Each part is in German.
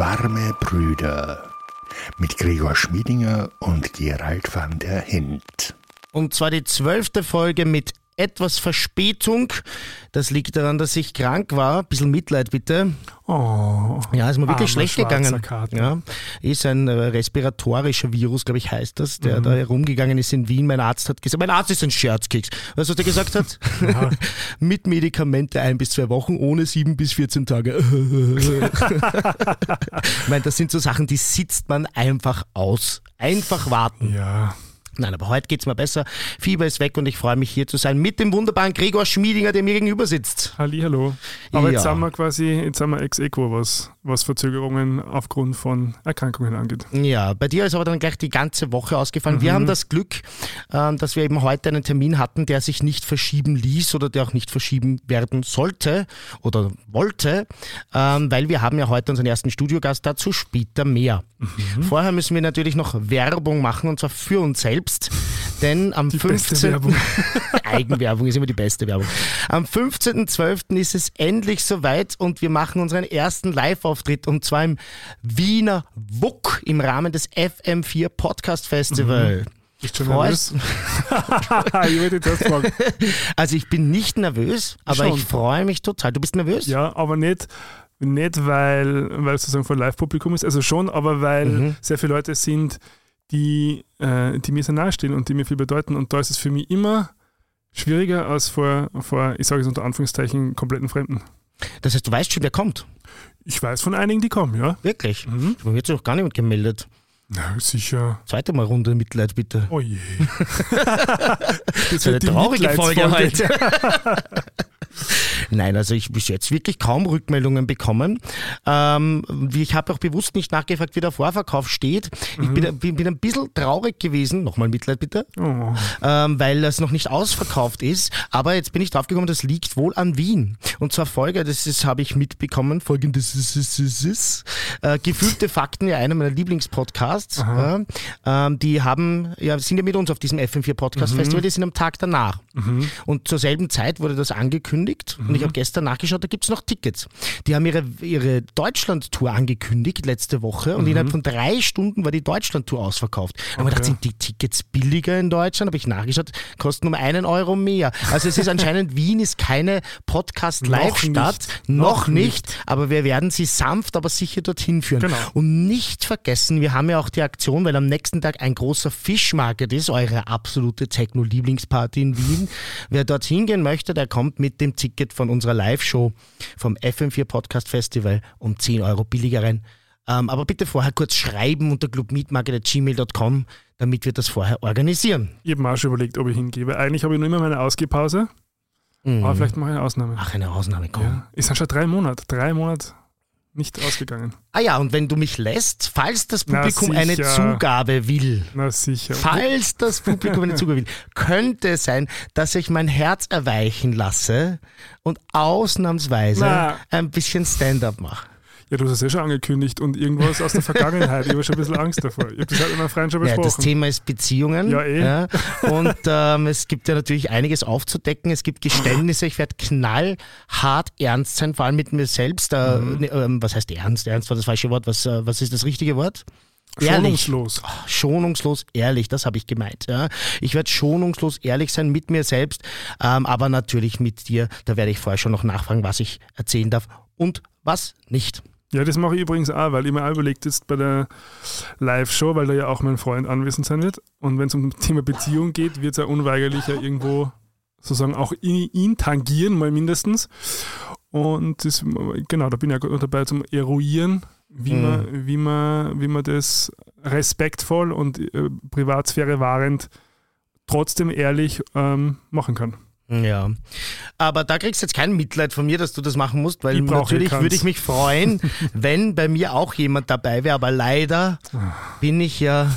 Warme Brüder mit Gregor Schmiedinger und Gerald van der Hint. Und zwar die zwölfte Folge mit etwas Verspätung. Das liegt daran, dass ich krank war. Ein bisschen Mitleid bitte. Oh. Ja, ist mir wirklich schlecht gegangen. Ja, ist ein äh, respiratorischer Virus, glaube ich, heißt das, der da herumgegangen ist in Wien. Mein Arzt hat gesagt, mein Arzt ist ein Scherzkeks. Weißt du, was der gesagt hat? Mit Medikamente ein bis zwei Wochen, ohne sieben bis 14 Tage. ich meine, das sind so Sachen, die sitzt man einfach aus. Einfach warten. Ja. Nein, aber heute geht's mir besser. Fieber ist weg und ich freue mich hier zu sein mit dem wunderbaren Gregor Schmiedinger, der mir gegenüber sitzt. Hallihallo. Aber jetzt Ja. sind wir quasi, jetzt sind wir ex equo, was, was Verzögerungen aufgrund von Erkrankungen angeht. Ja, bei dir ist aber dann gleich die ganze Woche ausgefallen. Wir haben das Glück, ähm, dass wir eben heute einen Termin hatten, der sich nicht verschieben ließ oder der auch nicht verschieben werden sollte oder wollte, ähm, weil wir haben ja heute unseren ersten Studiogast, dazu später mehr. Vorher müssen wir natürlich noch Werbung machen und zwar für uns selbst, denn am Die beste 15. Werbung. Eigenwerbung ist immer die beste Werbung. Am 15.12. ist es endlich soweit und wir machen unseren ersten Live-Auftritt und zwar im Wiener WUK im Rahmen des FM4 Podcast Festival. Bist schon Freust- nervös? ich jetzt erst fragen. Also ich bin nicht nervös, aber Schon. ich freue mich total. Du bist nervös? Ja, aber nicht, nicht weil, weil es sozusagen vor Live-Publikum ist, also schon, aber weil Mhm. sehr viele Leute sind, die, äh, die mir sehr nahestehen und die mir viel bedeuten. Und da ist es für mich immer schwieriger als vor, vor ich sage es unter Anführungszeichen, kompletten Fremden. Das heißt, du weißt schon, wer kommt. Ich weiß von einigen, die kommen, ja. Wirklich. Mhm. Mir hat sich noch gar niemand gemeldet. Na, sicher. Zweite Mal Runde Mitleid, bitte. Oh je. Das das ist eine wird die traurige Folge heute. Nein, also ich bis jetzt wirklich kaum Rückmeldungen bekommen. Ähm, ich habe auch bewusst nicht nachgefragt, wie der Vorverkauf steht. Ich bin, bin, bin ein bisschen traurig gewesen, nochmal Mitleid bitte, Oh. ähm, weil das noch nicht ausverkauft ist. Aber jetzt bin ich draufgekommen, das liegt wohl an Wien. Und zwar Folge, das ist, habe ich mitbekommen, folgendes ist, ist, ist, ist, äh, Gefühlte Fakten, ja einer meiner Lieblingspodcasts. Ähm, die haben, ja, sind ja mit uns auf diesem FM4 Podcast Festival, die sind am Tag danach. Und zur selben Zeit wurde das angekündigt und ich habe gestern nachgeschaut, da gibt's noch Tickets. Die haben ihre, ihre Deutschland-Tour angekündigt letzte Woche und innerhalb von drei Stunden war die Deutschland-Tour ausverkauft. Da haben wir gedacht, sind die Tickets billiger in Deutschland? Habe ich nachgeschaut, kosten um einen Euro mehr. Also es ist anscheinend, Wien ist keine Podcast-Live-Stadt, nicht. noch, Noch nicht, aber wir werden sie sanft, aber sicher dorthin führen. Genau. Und nicht vergessen, wir haben ja auch die Aktion, weil am nächsten Tag ein großer Fischmarket ist, eure absolute Techno-Lieblingsparty in Wien. Wer dorthin gehen möchte, der kommt mit dem Ticket von unserer Live-Show vom FM4 Podcast Festival um 10 Euro billiger rein. Ähm, aber bitte vorher kurz schreiben unter clubmeetmarket.gmail.com, damit wir das vorher organisieren. Ich habe mir auch schon überlegt, ob ich hingehe. Weil eigentlich habe ich nur immer meine Ausgehpause, Mhm. aber vielleicht mache ich eine Ausnahme. Ach, eine Ausnahme, komm. Ja. Es sind schon drei Monate. Drei Monate nicht ausgegangen. Ah ja, und wenn du mich lässt, falls das Publikum eine. Zugabe will, Na sicher. falls das Publikum eine Zugabe will, könnte es sein, dass ich mein Herz erweichen lasse und ausnahmsweise Na. ein bisschen Stand-up mache. Ja, du hast es ja schon angekündigt und irgendwas aus der Vergangenheit. Ich habe schon ein bisschen Angst davor. Ich habe das halt mit meinem Freund schon Ja, das besprochen. Thema ist Beziehungen. Ja, eh. Und ähm, es gibt ja natürlich einiges aufzudecken. Es gibt Geständnisse. Ich werde knallhart ernst sein, vor allem mit mir selbst. Äh, Mhm. ähm, was heißt ernst? Ernst war das falsche Wort. Was, äh, was ist das richtige Wort? Ehrlich. Schonungslos. schonungslos ehrlich, das habe ich gemeint. Ja. Ich werde schonungslos ehrlich sein mit mir selbst, ähm, aber natürlich mit dir. Da werde ich vorher schon noch nachfragen, was ich erzählen darf und was nicht. Ja, das mache ich übrigens auch, weil ich mir auch überlegt jetzt bei der Live-Show, weil da ja auch mein Freund anwesend sein wird. Und wenn es um das Thema Beziehung geht, wird es ja unweigerlich ja irgendwo sozusagen auch ihn, ihn tangieren, mal mindestens. Und das, genau, da bin ich ja dabei zum Eruieren, wie, Mhm. man, wie, man, wie man das respektvoll und äh, Privatsphäre wahrend trotzdem ehrlich ähm, machen kann. Ja, aber da kriegst du jetzt kein Mitleid von mir, dass du das machen musst, weil natürlich keins. würde ich mich freuen, wenn bei mir auch jemand dabei wäre, aber leider bin ich ja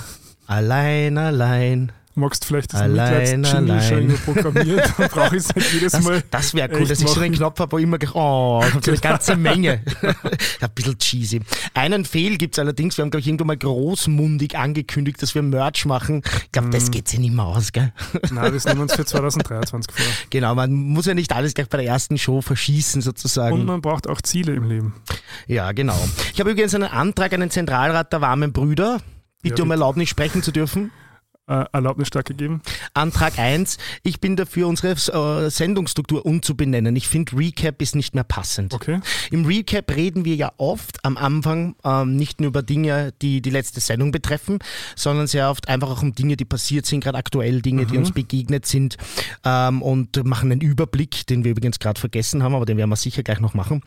allein, allein Magst vielleicht das Allein, schon allein. irgendwo programmiert? Dann brauche ich es nicht jedes Das, Mal. das wäre cool, dass ich so machen. Knopf habe, wo immer gleich, oh, kommt so eine ganze Menge. Ein bisschen cheesy. Einen Fehl gibt's allerdings, wir haben, glaube ich, irgendwann mal großmundig angekündigt, dass wir Merch machen. Ich glaube, Mhm. das geht sich nicht mehr aus, gell? Nein, das nehmen wir uns für 2023 vor. Genau, man muss ja nicht alles gleich bei der ersten Show verschießen, sozusagen. Und man braucht auch Ziele im Leben. Ja, genau. Ich habe übrigens einen Antrag an den Zentralrat der warmen Brüder. Bitte Ja, um. Erlaubnis sprechen zu dürfen. Äh, Erlaubnis gegeben. Antrag 1. Ich bin dafür, unsere äh, Sendungsstruktur umzubenennen. Ich finde, Recap ist nicht mehr passend. Okay. Im Recap reden wir ja oft am Anfang ähm, nicht nur über Dinge, die die letzte Sendung betreffen, sondern sehr oft einfach auch um Dinge, die passiert sind, gerade aktuell Dinge, die uns begegnet sind ähm, und machen einen Überblick, den wir übrigens gerade vergessen haben, aber den werden wir sicher gleich noch machen.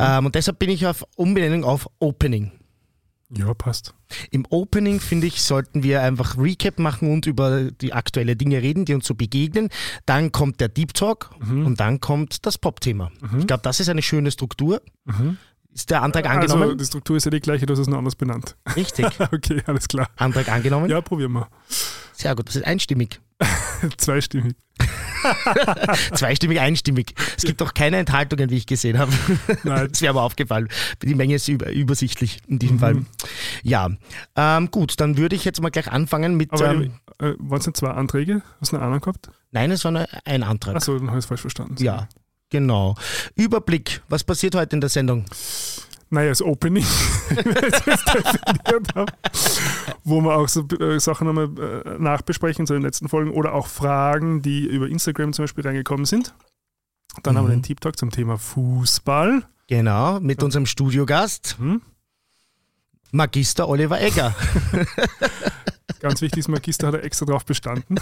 Ähm, und deshalb bin ich auf Umbenennung auf Opening. Ja, passt. Im Opening, finde ich, sollten wir einfach Recap machen und über die aktuelle Dinge reden, die uns so begegnen. Dann kommt der Deep Talk und dann kommt das Pop-Thema. Ich glaube, das ist eine schöne Struktur. Ist der Antrag Also, angenommen? die Struktur ist ja die gleiche, du hast es nur anders benannt. Richtig. Okay, alles klar. Antrag angenommen? Ja, probieren wir. Sehr gut, das ist einstimmig. Zweistimmig. Zweistimmig, einstimmig. Es gibt auch keine Enthaltungen, wie ich gesehen habe. Nein. Das wäre aber aufgefallen. Die Menge ist über, übersichtlich in diesem Fall. Ja, ähm, gut, dann würde ich jetzt mal gleich anfangen mit. Aber ähm, äh, waren es nicht zwei Anträge? Hast du einen anderen gehabt? nein, es war eine, ein Antrag. Achso, dann habe ich es falsch verstanden. Ja, genau. Überblick. Was passiert heute in der Sendung? Naja, das Opening, wo wir auch so äh, Sachen nochmal äh, nachbesprechen, so in den letzten Folgen, oder auch Fragen, die über Instagram zum Beispiel reingekommen sind. Dann haben wir den Deep Talk zum Thema Fußball. Genau, mit unserem Studiogast, Hm? Magister Oliver Egger. Ganz wichtig, das Magister hat er extra drauf bestanden.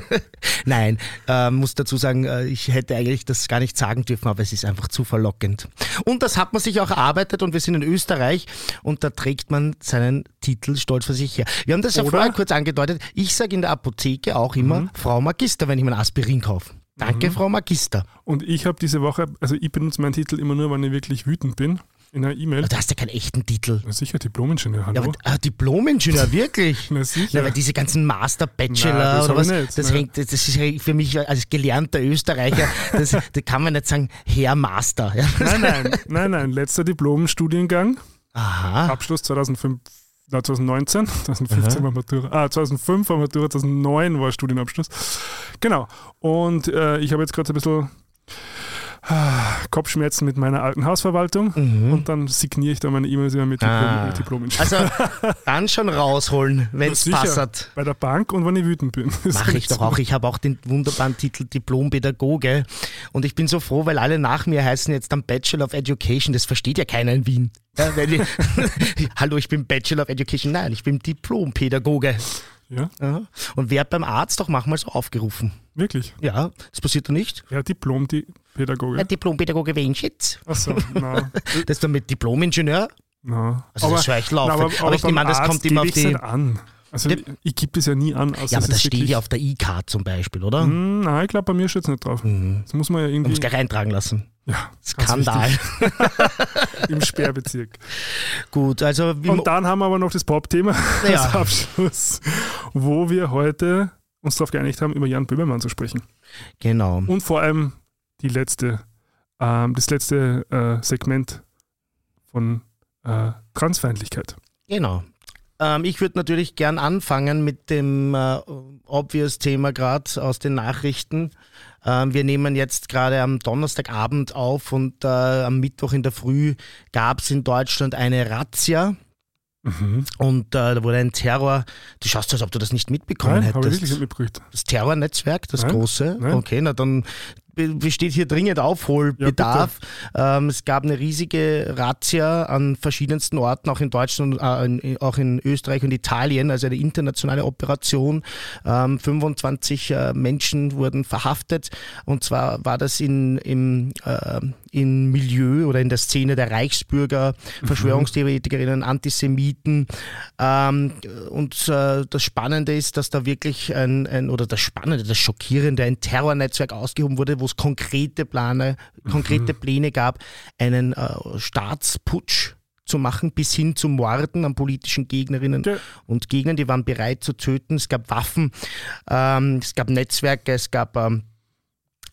Nein, äh, muss dazu sagen, äh, ich hätte eigentlich das gar nicht sagen dürfen, aber es ist einfach zu verlockend. Und das hat man sich auch erarbeitet und wir sind in Österreich und da trägt man seinen Titel stolz vor sich her. Wir haben das ja Oder? vorher kurz angedeutet. Ich sage in der Apotheke auch immer Frau Magister, wenn ich mir ein Aspirin kaufe. Danke, Frau Magister. Und ich habe diese Woche, also ich benutze meinen Titel immer nur, wenn ich wirklich wütend bin, in einer E-Mail. Du hast ja keinen echten Titel. Na sicher, Diplom-Ingenieur, Ja, hallo? aber ah, Diplom-Ingenieur, wirklich? Na sicher. Ja, weil diese ganzen Master, Bachelor Nein, das oder was, ich nicht, das, hängt, das ist ja für mich als gelernter Österreicher, das, da kann man nicht sagen, Herr Master. Ja. Nein, nein, nein, nein. Letzter Diplom-Studiengang, Aha. Abschluss 2005, na, 2019, 2015 war Matura, ah, 2005 war Matura, 2009 war Studienabschluss. Genau. Und äh, ich habe jetzt gerade ein bisschen Kopfschmerzen mit meiner alten Hausverwaltung und dann signiere ich da meine E-Mails immer mit Diplom, Mhm. Ah. mit Diplom-Ingenieur. Also dann schon rausholen, wenn es passt. Bei der Bank und wenn ich wütend bin. Mache ich doch auch. Ich habe auch den wunderbaren Titel Diplompädagoge. Und ich bin so froh, weil alle nach mir heißen jetzt dann Bachelor of Education. Das versteht ja keiner in Wien. Ja, die, Hallo, ich bin Bachelor of Education. Nein, ich bin Diplompädagoge. Ja. Und wer beim Arzt doch manchmal so aufgerufen. Wirklich. Ja, das passiert doch nicht. Ja, Diplom-Pädagoge. Ja, Diplompädagoge Wenschitz. Achso, na, Das ist dann mit Diplomingenieur. na. Also das höre ich laufen. na, aber, ich beim nehme an, das Arzt kommt immer auf die. an. Also ich, ich gebe das ja nie an. Also Ja, aber das ist steht ja auf der E-Card zum Beispiel, oder? Hm, Nein, ich glaube, bei mir steht es nicht drauf. Das muss man ja Man irgendwie muss gleich eintragen lassen. ja, Skandal. im Sperrbezirk. Gut, also wie Und dann haben wir aber noch das Pop-Thema Ja. als Abschluss, wo wir heute uns darauf geeinigt haben, über Jan Böhmermann zu sprechen. genau. Und vor allem die letzte, ähm, das letzte äh, Segment von äh, Transfeindlichkeit. Genau. Ähm, ich würde natürlich gern anfangen mit dem äh, obvious Thema gerade aus den Nachrichten. Ähm, wir nehmen jetzt gerade am Donnerstagabend auf und äh, am Mittwoch in der Früh gab es in Deutschland eine Razzia. Und äh, da wurde ein Terror, du schaust als ob du das nicht mitbekommen Nein, habe ich hättest. wirklich nicht. Das Terrornetzwerk, das Nein, große. nein. Okay, na dann be- besteht hier dringend Aufholbedarf. ähm, es gab eine riesige Razzia an verschiedensten Orten, auch in Deutschland, äh, in, auch in Österreich und Italien, also eine internationale Operation. Ähm, 25 äh, Menschen wurden verhaftet und zwar war das in, im, äh, im Milieu oder in der Szene der Reichsbürger, Verschwörungstheoretikerinnen, Antisemiten. Ähm, und äh, das Spannende ist, dass da wirklich ein, ein, oder das Spannende, das Schockierende, ein Terrornetzwerk ausgehoben wurde, wo es konkrete Pläne, konkrete Pläne gab, einen äh, Staatsputsch zu machen, bis hin zu Morden an politischen Gegnerinnen Ja. und Gegnern. Die waren bereit zu töten. Es gab Waffen, ähm, es gab Netzwerke, es gab ähm,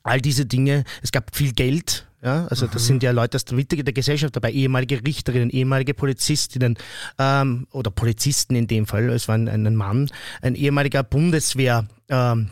all diese Dinge. Es gab viel Geld. Ja, also das sind ja Leute aus der Mitte der Gesellschaft dabei, ehemalige Richterinnen, ehemalige Polizistinnen ähm, oder Polizisten in dem Fall. Es war ein, ein Mann, ein ehemaliger Bundeswehr. Ähm,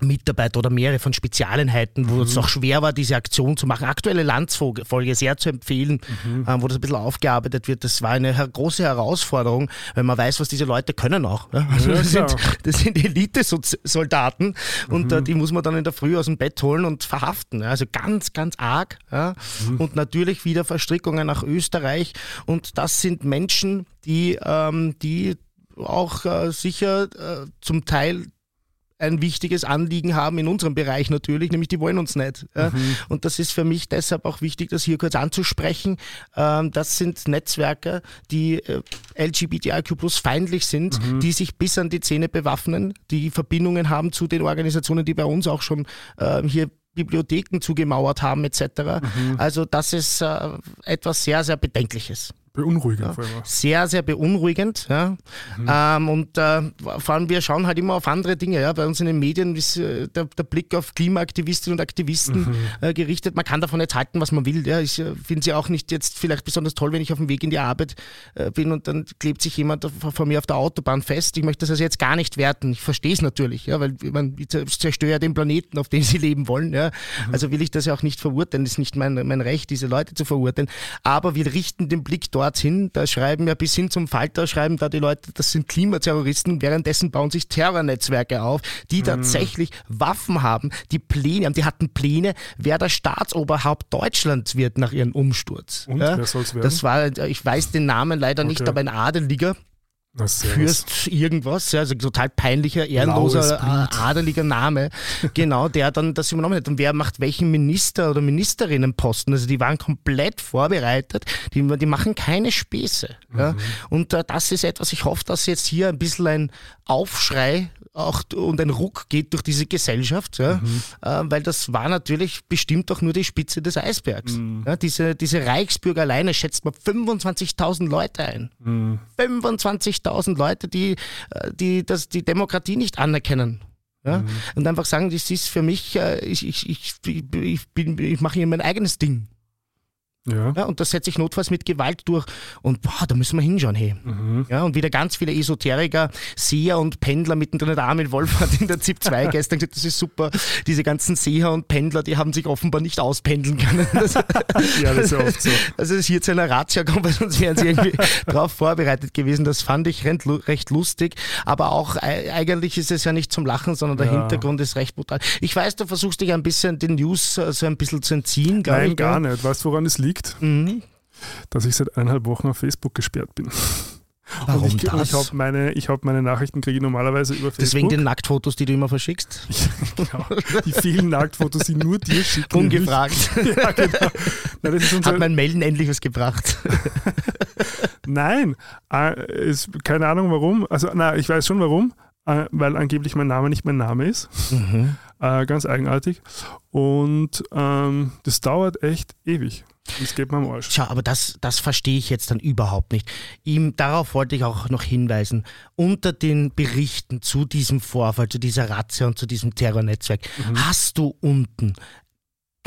Mitarbeiter oder mehrere von Spezialeinheiten, wo es auch schwer war, diese Aktion zu machen. Aktuelle Landsfolge sehr zu empfehlen, ähm, wo das ein bisschen aufgearbeitet wird. Das war eine her große Herausforderung, weil man weiß, was diese Leute können auch. Ja? Also Ja, das, sind, klar. das sind Elite-Soldaten und äh, die muss man dann in der Früh aus dem Bett holen und verhaften. Ja? Also ganz, ganz arg. Ja? Und natürlich wieder Verstrickungen nach Österreich. Und das sind Menschen, die, ähm, die auch äh, sicher äh, zum Teil ein wichtiges Anliegen haben in unserem Bereich natürlich, nämlich die wollen uns nicht. Ja. Und das ist für mich deshalb auch wichtig, das hier kurz anzusprechen. Ähm, das sind Netzwerke, die äh, LGBTIQ plus feindlich sind, die sich bis an die Zähne bewaffnen, die Verbindungen haben zu den Organisationen, die bei uns auch schon ähm, hier Bibliotheken zugemauert haben etc. Also das ist äh, etwas sehr, sehr Bedenkliches Beunruhigend vor allem auch. sehr, sehr beunruhigend. Ja. Ähm, und äh, vor allem, wir schauen halt immer auf andere Dinge. Ja. Bei uns in den Medien ist äh, der, der Blick auf Klimaaktivistinnen und Aktivisten äh, gerichtet. Man kann davon jetzt halten, was man will. Ja. Ich äh, finde sie auch nicht jetzt vielleicht besonders toll, wenn ich auf dem Weg in die Arbeit äh, bin und dann klebt sich jemand vor mir auf der Autobahn fest. Ich möchte das also jetzt gar nicht werten. Ich verstehe es natürlich, ja, weil man zerstöre ja den Planeten, auf dem sie leben wollen. Ja. Also will ich das ja auch nicht verurteilen. Das ist nicht mein, mein Recht, diese Leute zu verurteilen. Aber wir richten den Blick dorthin. Da schreiben ja bis hin zum Falter, schreiben da die Leute, das sind Klimaterroristen. Währenddessen bauen sich Terrornetzwerke auf, die tatsächlich Waffen haben, die Pläne haben. Die hatten Pläne, wer das Staatsoberhaupt Deutschlands wird nach ihrem Umsturz. Und wer soll's werden? Das war, ich weiß den Namen leider nicht, Okay. aber ein Adeliger. Fürst irgendwas, ja, also total peinlicher, ehrenloser, äh, adeliger Name, genau, der dann das übernommen hat. Und wer macht welchen Minister oder Ministerinnenposten? Also die waren komplett vorbereitet, die, die machen keine Späße. Ja. Mhm. Und äh, das ist etwas, ich hoffe, dass jetzt hier ein bisschen ein Aufschrei auch und ein Ruck geht durch diese Gesellschaft, ja, Mhm. äh, weil das war natürlich bestimmt auch nur die Spitze des Eisbergs. Mhm. Ja, diese, diese Reichsbürger alleine schätzt man 25.000 Leute ein. Mhm. 25.000 Leute, die, äh, die das, die Demokratie nicht anerkennen. Ja? Und einfach sagen, das ist für mich, äh, ich, ich, ich, ich, bin- ich mache hier mein eigenes Ding. Ja. Ja? Und das setze ich notfalls mit Gewalt durch. Und boah, da müssen wir hinschauen, hey. Mhm. Ja, und wieder ganz viele Esoteriker, Seher und Pendler mittendrin. Der Armin Wolf hat in der ZIP 2 gestern gesagt, das ist super. Diese ganzen Seher und Pendler, die haben sich offenbar nicht auspendeln können. Das, ja, das ist ja oft so. also es ist hier zu einer Razzia kommt, weil sonst wären sie irgendwie darauf vorbereitet gewesen. Das fand ich recht lu- recht lustig. Aber auch äh, eigentlich ist es ja nicht zum Lachen, sondern der Ja. Hintergrund ist recht brutal. Ich weiß, du versuchst dich ein bisschen den News äh, so ein bisschen zu entziehen, Nein, ich. gar nicht. Weißt du, woran es liegt? Mhm. Dass ich seit eineinhalb Wochen auf Facebook gesperrt bin. Warum und ich, und das? ich habe meine, ich hab meine Nachrichten kriege ich normalerweise über Facebook. Deswegen den Nacktfotos, die du immer verschickst. genau. Die vielen Nacktfotos, die nur dir schicken. Ungefragt. Ja, genau. Nein, das ist unser, Hat mein Melden endlich was gebracht. Nein, äh, ist, keine Ahnung warum. Also, na, ich weiß schon warum, äh, weil angeblich mein Name nicht mein Name ist. Mhm. Äh, ganz eigenartig. Und ähm, das dauert echt ewig. Das geht mir am Arsch. Schau, aber das, das verstehe ich jetzt dann überhaupt nicht. Ihm, darauf wollte ich auch noch hinweisen. Unter den Berichten zu diesem Vorfall, zu dieser Razzia und zu diesem Terrornetzwerk, Mhm. hast du unten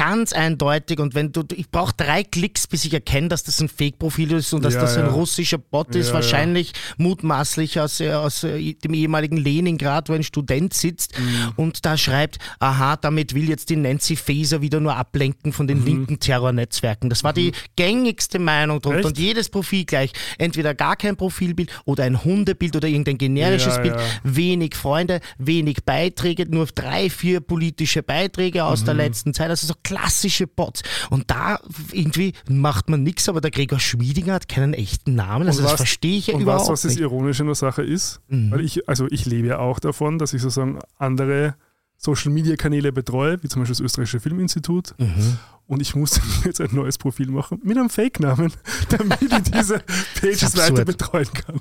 ganz eindeutig und wenn du, ich brauche drei Klicks, bis ich erkenne, dass das ein Fake-Profil ist und dass Ja, das ein ja. russischer Bot ist, Ja, wahrscheinlich mutmaßlich aus, äh, aus äh, dem ehemaligen Leningrad, wo ein Student sitzt Mhm. und da schreibt, aha, damit will jetzt die Nancy Faeser wieder nur ablenken von den Mhm. linken Terrornetzwerken. Das war die gängigste Meinung drunter Echt? und jedes Profil gleich. Entweder gar kein Profilbild oder ein Hundebild oder irgendein generisches Bild. Wenig Freunde, wenig Beiträge, nur drei, vier politische Beiträge aus Mhm. der letzten Zeit. Also so klassische Bots. Und da irgendwie macht man nichts, aber der Gregor Schmiedinger hat keinen echten Namen. Also Und das was- verstehe ich ja Und überhaupt weißt du, was das. Mhm. Ironische in der Sache ist? Weil ich, also ich lebe ja auch davon, dass ich sozusagen andere Social Media Kanäle betreue, wie zum Beispiel das Österreichische Filminstitut. Mhm. Und ich musste mir jetzt ein neues Profil machen mit einem Fake-Namen, damit ich diese Pages weiter betreuen kann.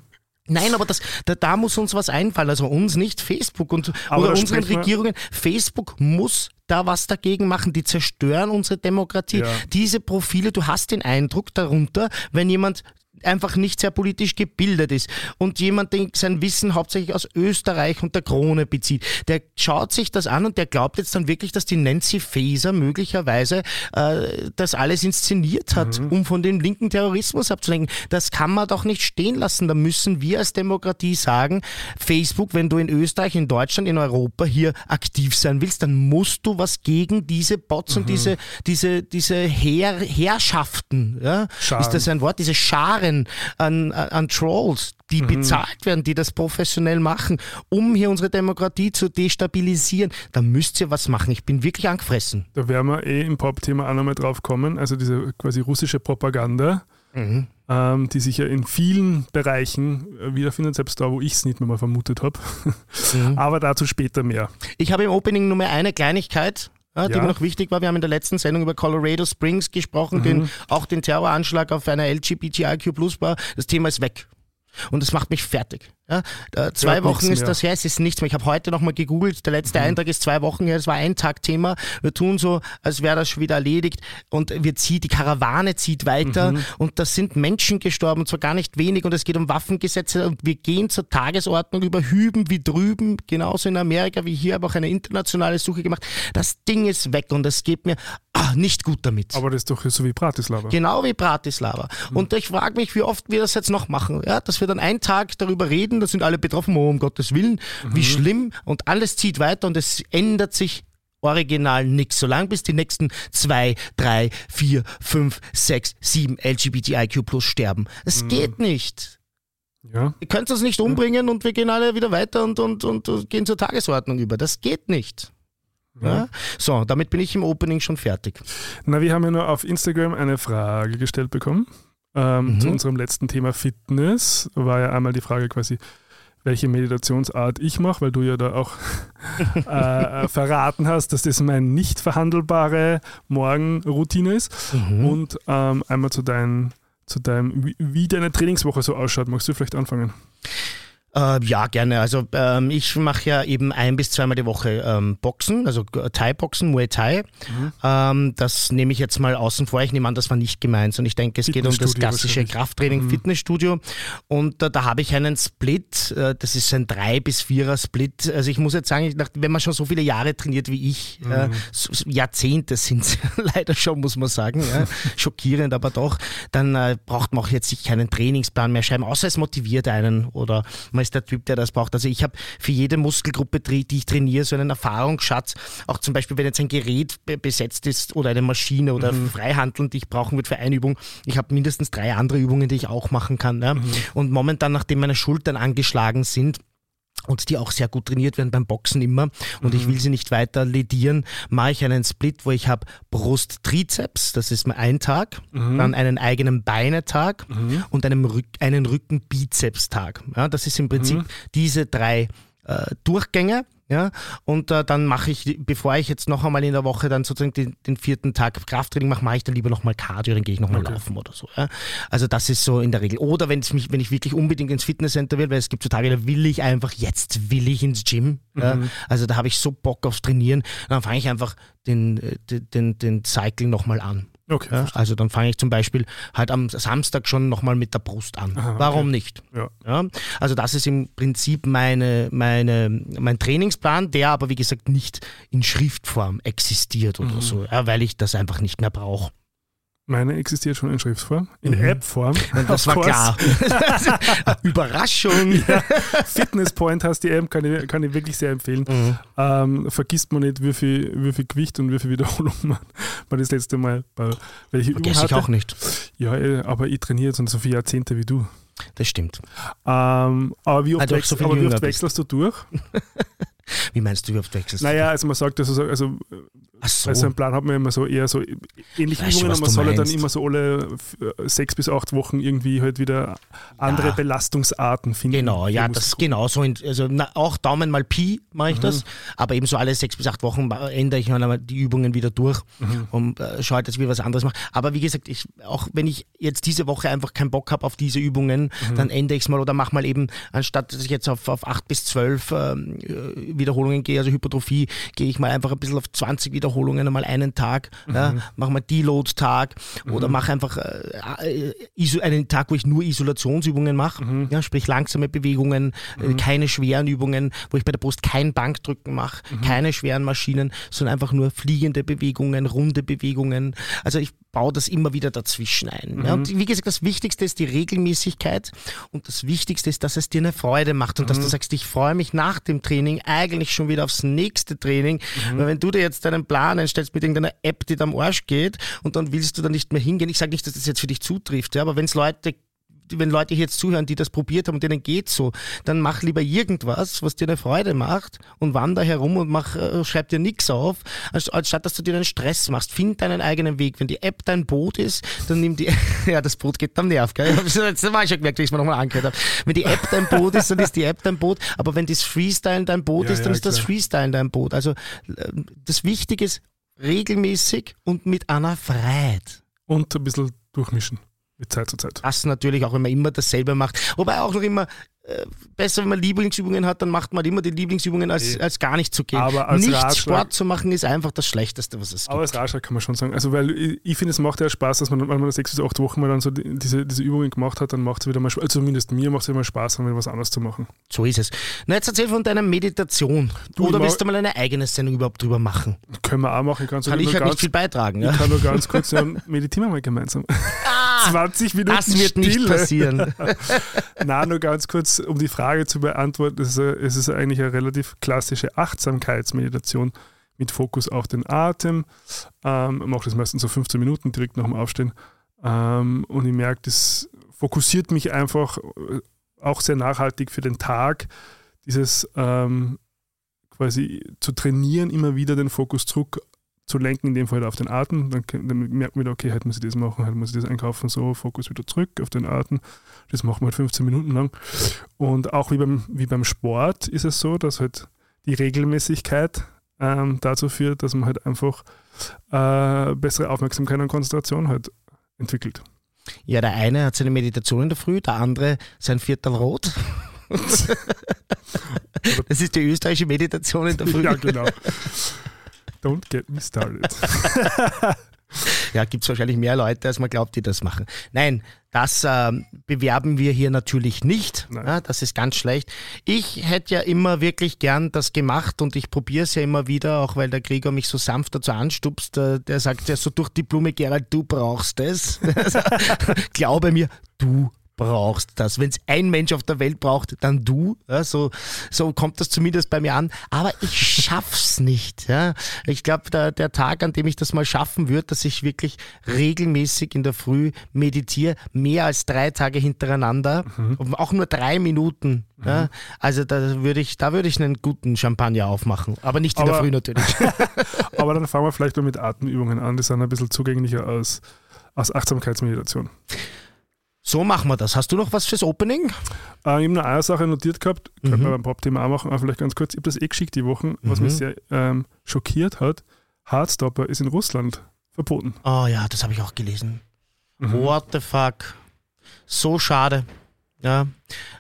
Nein, aber das, da, da muss uns was einfallen. Also uns nicht Facebook und Aber oder unseren Regierungen. Facebook muss da was dagegen machen. Die zerstören unsere Demokratie. Ja. Diese Profile, du hast den Eindruck darunter, wenn jemand einfach nicht sehr politisch gebildet ist und jemand, der sein Wissen hauptsächlich aus Österreich und der Krone bezieht, der schaut sich das an und der glaubt jetzt dann wirklich, dass die Nancy Faeser möglicherweise äh, das alles inszeniert hat, mhm. um von dem linken Terrorismus abzulenken. Das kann man doch nicht stehen lassen. Da müssen wir als Demokratie sagen, Facebook, wenn du in Österreich, in Deutschland, in Europa hier aktiv sein willst, dann musst du was gegen diese Bots mhm. und diese, diese, diese Heer, Herrschaften, ja? ist das ein Wort, diese Scharen an, an Trolls, die mhm. bezahlt werden, die das professionell machen, um hier unsere Demokratie zu destabilisieren. Da müsst ihr was machen. Ich bin wirklich angefressen. Da werden wir eh im Pop-Thema auch nochmal drauf kommen. Also diese quasi russische Propaganda, mhm. ähm, die sich ja in vielen Bereichen äh, wiederfindet, selbst da, wo ich es nicht mehr mal vermutet habe. Mhm. Aber dazu später mehr. Ich habe im Opening nur mehr eine Kleinigkeit. Ja, die ja. mir noch wichtig war. Wir haben in der letzten Sendung über Colorado Springs gesprochen, mhm. den, auch den Terroranschlag auf einer LGBTIQ Plus Bar. Das Thema ist weg. Und das macht mich fertig. Ja, äh, zwei ja, Wochen ist das her, es ist nichts mehr. Ich habe heute nochmal gegoogelt, der letzte mhm. Eintrag ist zwei Wochen her, es war ein Tag Thema. Wir tun so, als wäre das schon wieder erledigt und wir ziehen, die Karawane zieht weiter mhm. und da sind Menschen gestorben, und zwar gar nicht wenig und es geht um Waffengesetze und wir gehen zur Tagesordnung über Hüben wie drüben, genauso in Amerika wie hier, aber auch eine internationale Suche gemacht. Das Ding ist weg und es geht mir nicht gut damit. Aber das ist doch so wie Bratislava. Genau wie Bratislava. Mhm. Und ich frage mich, wie oft wir das jetzt noch machen, ja, dass wir dann einen Tag darüber reden, da sind alle betroffen, oh, um Gottes Willen, mhm. wie schlimm und alles zieht weiter und es ändert sich original nichts. Solange bis die nächsten zwei, drei, vier, fünf, sechs, sieben LGBTIQ plus sterben. Es mhm. geht nicht. Ja. Ihr könnt uns nicht umbringen und wir gehen alle wieder weiter und, und, und, und gehen zur Tagesordnung über. Das geht nicht. Ja. So, damit bin ich im Opening schon fertig. Na, wir haben ja nur auf Instagram eine Frage gestellt bekommen. Ähm, mhm. Zu unserem letzten Thema Fitness war ja einmal die Frage quasi, welche Meditationsart ich mache, weil du ja da auch äh, verraten hast, dass das meine nicht verhandelbare Morgenroutine ist. Mhm. Und ähm, einmal zu, dein, zu deinem, wie, wie deine Trainingswoche so ausschaut. Magst du vielleicht anfangen? Äh, ja, gerne. Also ähm, ich mache ja eben ein bis zweimal die Woche ähm, Boxen, also Thai-Boxen, Muay Thai. Mhm. Ähm, das nehme ich jetzt mal außen vor. Ich nehme an, das war nicht gemeint, sondern ich denke, es geht um das klassische Krafttraining, mhm. Fitnessstudio. Und äh, da habe ich einen Split, äh, das ist ein drei bis vierer Split. Also ich muss jetzt sagen, wenn man schon so viele Jahre trainiert wie ich, äh, mhm. so, Jahrzehnte sind es leider schon, muss man sagen, ja, schockierend, aber doch, dann äh, braucht man auch jetzt sich keinen Trainingsplan mehr schreiben, außer es motiviert einen oder man man ist der Typ, der das braucht. Also ich habe für jede Muskelgruppe, die ich trainiere, so einen Erfahrungsschatz. Auch zum Beispiel, wenn jetzt ein Gerät besetzt ist oder eine Maschine oder mhm. Freihandeln, die ich brauchen würde für eine Übung. Ich habe mindestens drei andere Übungen, die ich auch machen kann. Ja? Mhm. Und momentan, nachdem meine Schultern angeschlagen sind, und die auch sehr gut trainiert werden beim Boxen immer und mhm. ich will sie nicht weiter ledieren, mache ich einen Split, wo ich habe Brust-Trizeps, das ist mal ein Tag, mhm. dann einen eigenen Beinetag mhm. und einen, Rück einen Rücken-Bizeps-Tag. Ja, das ist im Prinzip mhm. diese drei äh, Durchgänge ja, und äh, dann mache ich, bevor ich jetzt noch einmal in der Woche dann sozusagen den, den vierten Tag Krafttraining mache, mache ich dann lieber nochmal Cardio, dann gehe ich nochmal okay. laufen oder so. Ja. Also das ist so in der Regel. Oder wenn es mich, wenn ich wirklich unbedingt ins Fitnesscenter will, weil es gibt so Tage, da will ich einfach, jetzt will ich ins Gym. Mhm. Ja. Also da habe ich so Bock aufs Trainieren. Dann fange ich einfach den, äh, den, den, den Cycle nochmal an. Okay, ja, also dann fange ich zum Beispiel halt am Samstag schon nochmal mit der Brust an. Aha, Warum okay. nicht? Ja. ja. Also das ist im Prinzip meine, meine, mein Trainingsplan, der aber wie gesagt nicht in Schriftform existiert oder mhm. so, weil ich das einfach nicht mehr brauche. Meine existiert schon in Schriftform, in mhm. App-Form. Das war klar. Überraschung. Ja. Fitness Point heißt die App, kann ich, kann ich wirklich sehr empfehlen. Mhm. Ähm, vergisst man nicht, wie viel, wie viel Gewicht und wie viel Wiederholung man, man das letzte Mal bei welche Übung hatte. ich auch nicht. Ja, eh, aber ich trainiere jetzt so viele Jahrzehnte wie du. Das stimmt. Ähm, aber wie oft, also wechsel, so aber wie oft wechselst du durch? Wie meinst du, wie oft wechselst? Naja, also man sagt, also, also so. Also einen Plan hat man immer so eher so ähnliche Übungen und man soll dann immer so alle sechs bis acht Wochen irgendwie halt wieder andere ja. Belastungsarten finden. Genau, ja, das ist genau so. Also na, auch Daumen mal Pi mache ich mhm. das, aber eben so alle sechs bis acht Wochen ändere ich mal die Übungen wieder durch mhm. und äh, schaue, dass ich wieder was anderes mache. Aber wie gesagt, ich, auch wenn ich jetzt diese Woche einfach keinen Bock habe auf diese Übungen, mhm. dann ändere ich es mal oder mache mal eben, anstatt dass ich jetzt auf, auf acht bis zwölf äh, Wiederholungen gehe, also Hypertrophie, gehe ich mal einfach ein bisschen auf 20 Wiederholungen einmal einen Tag, mhm. ja, mache mal Deload-Tag mhm. oder mache einfach äh, äh einen Tag, wo ich nur Isolationsübungen mache, mhm. ja, sprich langsame Bewegungen, äh, mhm. keine schweren Übungen, wo ich bei der Brust kein Bankdrücken mache, mhm. keine schweren Maschinen, sondern einfach nur fliegende Bewegungen, runde Bewegungen. Also ich baue das immer wieder dazwischen ein. Mhm. Ja, und wie gesagt, das Wichtigste ist die Regelmäßigkeit und das Wichtigste ist, dass es dir eine Freude macht und mhm. dass du sagst, ich freue mich nach dem Training eigentlich schon wieder aufs nächste Training. Mhm. Weil wenn du dir jetzt deinen Plan einstellst mit irgendeiner App, die da am Arsch geht und dann willst du da nicht mehr hingehen, ich sage nicht, dass das jetzt für dich zutrifft, ja, aber wenn es Leute wenn Leute hier jetzt zuhören, die das probiert haben und denen geht so, dann mach lieber irgendwas, was dir eine Freude macht und wander herum und mach, äh, schreib dir nichts auf, anstatt dass du dir einen Stress machst. Find deinen eigenen Weg. Wenn die App dein Boot ist, dann nimm die, ja, das Boot geht am Nerv, gell? Das war ich schon gemerkt, wie ich es mir nochmal angehört habe. Wenn die App dein Boot ist, dann ist die App dein Boot, aber wenn das Freestyle dein Boot ja, ist, dann ja, ist das Freestyle dein Boot. Also das Wichtige ist regelmäßig und mit einer Freiheit. Und ein bisschen durchmischen. Mit Zeit zu Zeit. Das natürlich auch, wenn man immer dasselbe macht. Wobei auch noch immer äh, besser, wenn man Lieblingsübungen hat, dann macht man immer die Lieblingsübungen, als, als gar nicht zu gehen. Aber als nicht Ratschlag, Sport zu machen, ist einfach das Schlechteste, was es gibt. Aber als Ratschlag kann man schon sagen. Also, weil ich, ich finde, es macht ja Spaß, dass man, wenn man sechs bis acht Wochen mal dann so diese, diese Übungen gemacht hat, dann macht es wieder mal Spaß. Also zumindest mir macht es immer Spaß, dann was anderes zu machen. So ist es. Na, jetzt erzähl von deiner Meditation. Du, Oder willst du mal eine eigene Sendung überhaupt drüber machen? Können wir auch machen. Ich kann, kann ich halt ganz, nicht viel beitragen. Ja? Ich kann nur ganz kurz, ja, meditieren wir mal gemeinsam. Ah, 20 Minuten Das wird Stille. nicht passieren. Nein, nur ganz kurz, um die Frage zu beantworten, es ist, eigentlich eine relativ klassische Achtsamkeitsmeditation mit Fokus auf den Atem. Ähm, ich mache das meistens so 15 Minuten direkt nach dem Aufstehen. Ähm, und ich merke, das fokussiert mich einfach äh, auch sehr nachhaltig für den Tag. Dieses ähm, quasi zu trainieren, immer wieder den Fokus zurück zu lenken, in dem Fall auf den Atem. Dann, dann merkt man wieder, okay, heute muss ich das machen, heute muss ich das einkaufen, so, Fokus wieder zurück auf den Atem. Das machen wir halt 15 Minuten lang. Und auch wie beim, wie beim Sport ist es so, dass halt die Regelmäßigkeit ähm, dazu führt, dass man halt einfach äh, bessere Aufmerksamkeit und Konzentration halt entwickelt. Ja, der eine hat seine Meditation in der Früh, der andere sein Viertel Rot. das ist die österreichische Meditation in der Früh. Ja, genau. Don't get me started. ja, gibt es wahrscheinlich mehr Leute, als man glaubt, die das machen. Nein, das äh, bewerben wir hier natürlich nicht. Ja, das ist ganz schlecht. Ich hätte ja immer wirklich gern das gemacht und ich probiere es ja immer wieder, auch weil der Gregor mich so sanft dazu anstupst. Äh, der sagt ja so durch die Blume, Gerald, du brauchst es. Glaube mir, du brauchst das. Wenn es ein Mensch auf der Welt braucht, dann du. Ja, so, so kommt das zumindest bei mir an. Aber ich schaff's nicht. Ja. Ich glaube, der, der Tag, an dem ich das mal schaffen würde, dass ich wirklich regelmäßig in der Früh meditiere, mehr als drei Tage hintereinander, mhm. auch nur drei Minuten. Mhm. Ja. Also da würde ich, da würde ich einen guten Champagner aufmachen. Aber nicht in aber, der Früh natürlich. aber dann fangen wir vielleicht mal mit Atemübungen an. Die sind ein bisschen zugänglicher als, als Achtsamkeitsmeditation. So machen wir das. Hast du noch was fürs Opening? Äh, ich habe nur eine Sache notiert gehabt, mhm. können wir beim Pop-Thema auch machen, aber vielleicht ganz kurz. Ich habe das eh geschickt die Wochen, was mhm. mich sehr ähm, schockiert hat. Hardstopper ist in Russland verboten. Oh ja, das habe ich auch gelesen. Mhm. What the fuck? So schade. Ja,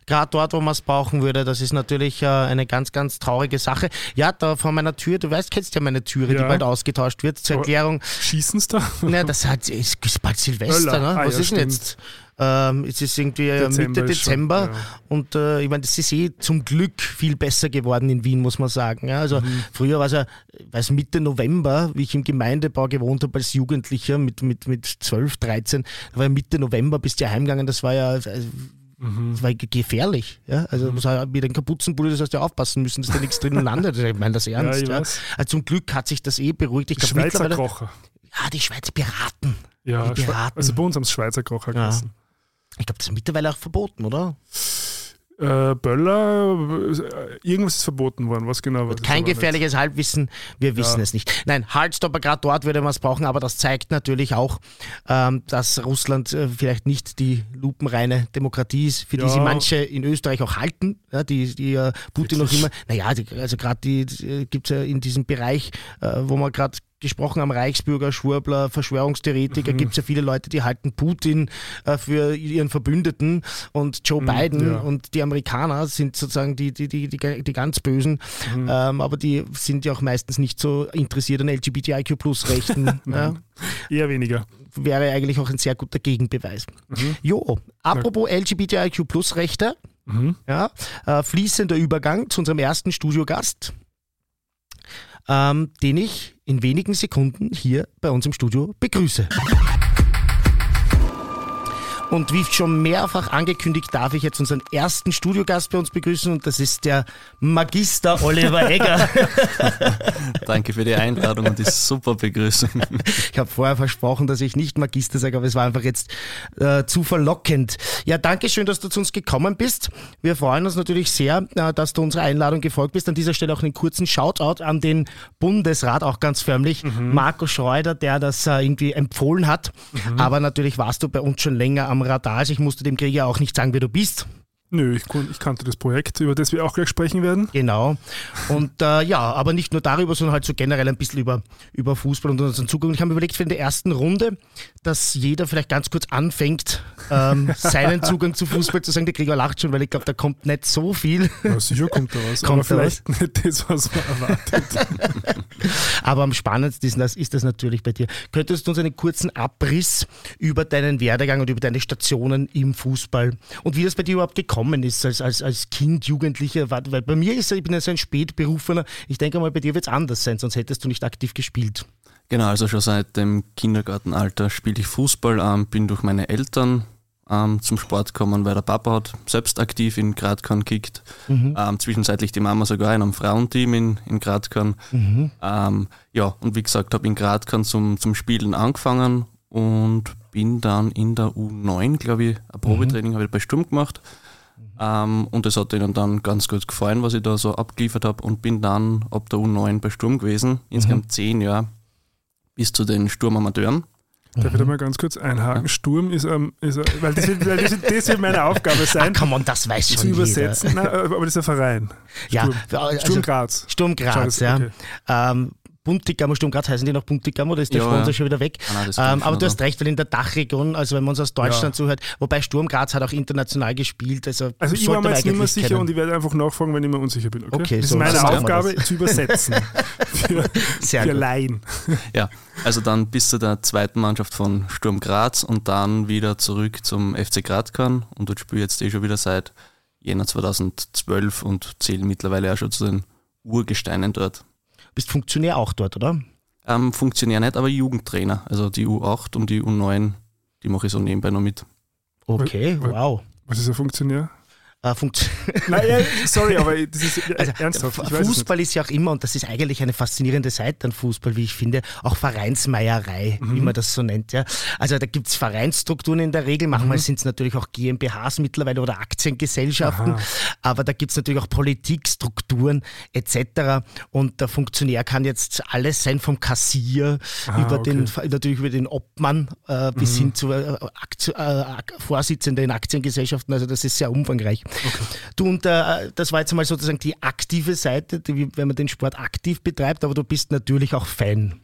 gerade dort, wo man es brauchen würde, das ist natürlich äh, eine ganz, ganz traurige Sache. Ja, da vor meiner Tür, du weißt, kennst ja meine Türe, ja. die bald ausgetauscht wird, zur Erklärung. Schießen da? Ne, das hat, ist bald Silvester, ne? Ah, Was ja, ist denn jetzt? Ähm, es ist irgendwie Dezember Mitte Dezember schon, ja. und äh, ich meine, das ist eh zum Glück viel besser geworden in Wien, muss man sagen. Ja, also mhm. früher war es ja, weiß Mitte November, wie ich im Gemeindebau gewohnt habe als Jugendlicher mit, mit, mit 12, 13, da war ja Mitte November, bist du ja heimgegangen, das war ja äh, Mhm. Das war gefährlich. Ja? Also mhm. mit den Kapuzenpulli, das heißt ja aufpassen müssen, dass da nichts drinnen landet. Ich meine das ernst. Ja, ja. Also zum Glück hat sich das eh beruhigt. Ich die Schweizer Krocher. Ja, die Schweizer Piraten. Ja, die Piraten. also bei uns haben es Schweizer Krocher ja. Ich glaube, das ist mittlerweile auch verboten, oder? Äh, Böller, irgendwas ist verboten worden, was genau? Was Kein gefährliches nicht. Halbwissen, wir wissen ja. es nicht. Nein, Hardstopper, gerade dort würde man es brauchen, aber das zeigt natürlich auch, ähm, dass Russland äh, vielleicht nicht die lupenreine Demokratie ist, für ja. die sie manche in Österreich auch halten, ja, die, die äh, Putin Wirklich? noch immer, naja, die, also gerade die, die äh, gibt es ja in diesem Bereich, äh, wo man gerade gesprochen haben, Reichsbürger, Schwurbler, Verschwörungstheoretiker, Mhm. gibt es ja viele Leute, die halten Putin äh, für ihren Verbündeten und Joe Biden Mhm, ja. und die Amerikaner sind sozusagen die, die, die, die, die ganz Bösen, Mhm. ähm, aber die sind ja auch meistens nicht so interessiert an LGBTIQ-Plus-Rechten. ja. Eher weniger. Wäre eigentlich auch ein sehr guter Gegenbeweis. Mhm. Jo, apropos LGBTIQ-Plus-Rechte, Mhm. ja, äh, fließender Übergang zu unserem ersten Studiogast, ähm, den ich in wenigen Sekunden hier bei uns im Studio begrüße. Und wie schon mehrfach angekündigt, darf ich jetzt unseren ersten Studiogast bei uns begrüßen und das ist der Magister Oliver Egger. Danke für die Einladung und die super Begrüßung. Ich habe vorher versprochen, dass ich nicht Magister sage, aber es war einfach jetzt äh, zu verlockend. Ja, danke schön, dass du zu uns gekommen bist. Wir freuen uns natürlich sehr, äh, dass du unserer Einladung gefolgt bist. An dieser Stelle auch einen kurzen Shoutout an den Bundesrat, auch ganz förmlich, Marco Schreuder, der das äh, irgendwie empfohlen hat. Aber natürlich warst du bei uns schon länger am Radar. Also ich musste dem Krieger auch nicht sagen, wer du bist. Nö, ich, ich kannte das Projekt, über das wir auch gleich sprechen werden. Genau. Und äh, ja, aber nicht nur darüber, sondern halt so generell ein bisschen über, über Fußball und unseren Zugang. Ich habe mir überlegt für in der ersten Runde, dass jeder vielleicht ganz kurz anfängt, ähm, seinen Zugang zu Fußball zu sagen. Der Krieger lacht schon, weil ich glaube, da kommt nicht so viel. Ja, sicher kommt da was, Kommt aber vielleicht nicht das, was man erwartet. Aber am spannendsten ist das, ist das natürlich bei dir. Könntest du uns einen kurzen Abriss über deinen Werdegang und über deine Stationen im Fußball und wie das bei dir überhaupt gekommen ist als, als, als Kind, Jugendlicher? Weil weil bei mir ist, ich bin ja so ein Spätberufener, ich denke mal, bei dir wird es anders sein, sonst hättest du nicht aktiv gespielt. Genau, also schon seit dem Kindergartenalter spiele ich Fußball, ähm, bin durch meine Eltern ähm, zum Sport gekommen, weil der Papa hat selbst aktiv in Gradkorn gekickt. Ähm, zwischenzeitlich die Mama sogar in einem Frauenteam in, in Gradkorn. Ähm, ja, und wie gesagt, habe in Gradkorn zum, zum Spielen angefangen und bin dann in der U9, glaube ich, ein Probetraining habe ich bei Sturm gemacht. Ähm, und das hat ihnen dann ganz gut gefallen, was ich da so abgeliefert habe und bin dann ab der U9 bei Sturm gewesen, insgesamt zehn Jahre, bis zu den Sturmamateuren. Darf ich da mal ganz kurz einhaken? Sturm ist, ähm, ist äh, weil, das wird, weil das, wird, das wird meine Aufgabe Ah, sein, come on, das weiß zu schon übersetzen. Nein, aber das ist ein Verein. Sturm, Ja, also, Sturm Graz. Sturm Schau, Graz, das- ja. okay. Ähm, Buntigam, Sturm Graz heißen die noch Buntigam oder ist der Ja, Sponsor ja. schon wieder weg? Ah, nein, das ähm, aber schon, du hast recht, weil in der Dachregion, also wenn man uns aus Deutschland Ja. zuhört, wobei Sturm Graz hat auch international gespielt, also, Also ich war mir jetzt nicht mehr sicher kennen. und ich werde einfach nachfragen, wenn ich mir unsicher bin. Okay, Okay, das so, ist meine wir Aufgabe, das. zu übersetzen. für Sehr für gut. Laien. Ja, also dann bis zu der zweiten Mannschaft von Sturm Graz und dann wieder zurück zum FC Gradkorn und dort spiele ich jetzt eh schon wieder seit Jänner 2012 und zähle mittlerweile auch schon zu den Urgesteinen dort. Bist Funktionär auch dort, oder? Ähm, Funktionär nicht, aber Jugendtrainer. Also die U8 und die U9, die mache ich so nebenbei noch mit. Okay, wow. Was ist ein Funktionär? Äh, Funktio Nein, ja, sorry, aber das ist Also, ernsthaft. Fußball ist ja auch immer, und das ist eigentlich eine faszinierende Seite an Fußball, wie ich finde, auch Vereinsmeierei, Mhm. wie man das so nennt. Ja. Also da gibt es Vereinsstrukturen in der Regel, manchmal Mhm. sind es natürlich auch GmbHs mittlerweile oder Aktiengesellschaften, Aha. aber da gibt es natürlich auch Politikstrukturen etc. Und der Funktionär kann jetzt alles sein, vom Kassier Ah, über den, okay. natürlich über den Obmann äh, bis Mhm. hin zu äh, Aktien, äh, Vorsitzende in Aktiengesellschaften, also das ist sehr umfangreich. Du, und äh, das war jetzt mal sozusagen die aktive Seite, die, wenn man den Sport aktiv betreibt, aber du bist natürlich auch Fan.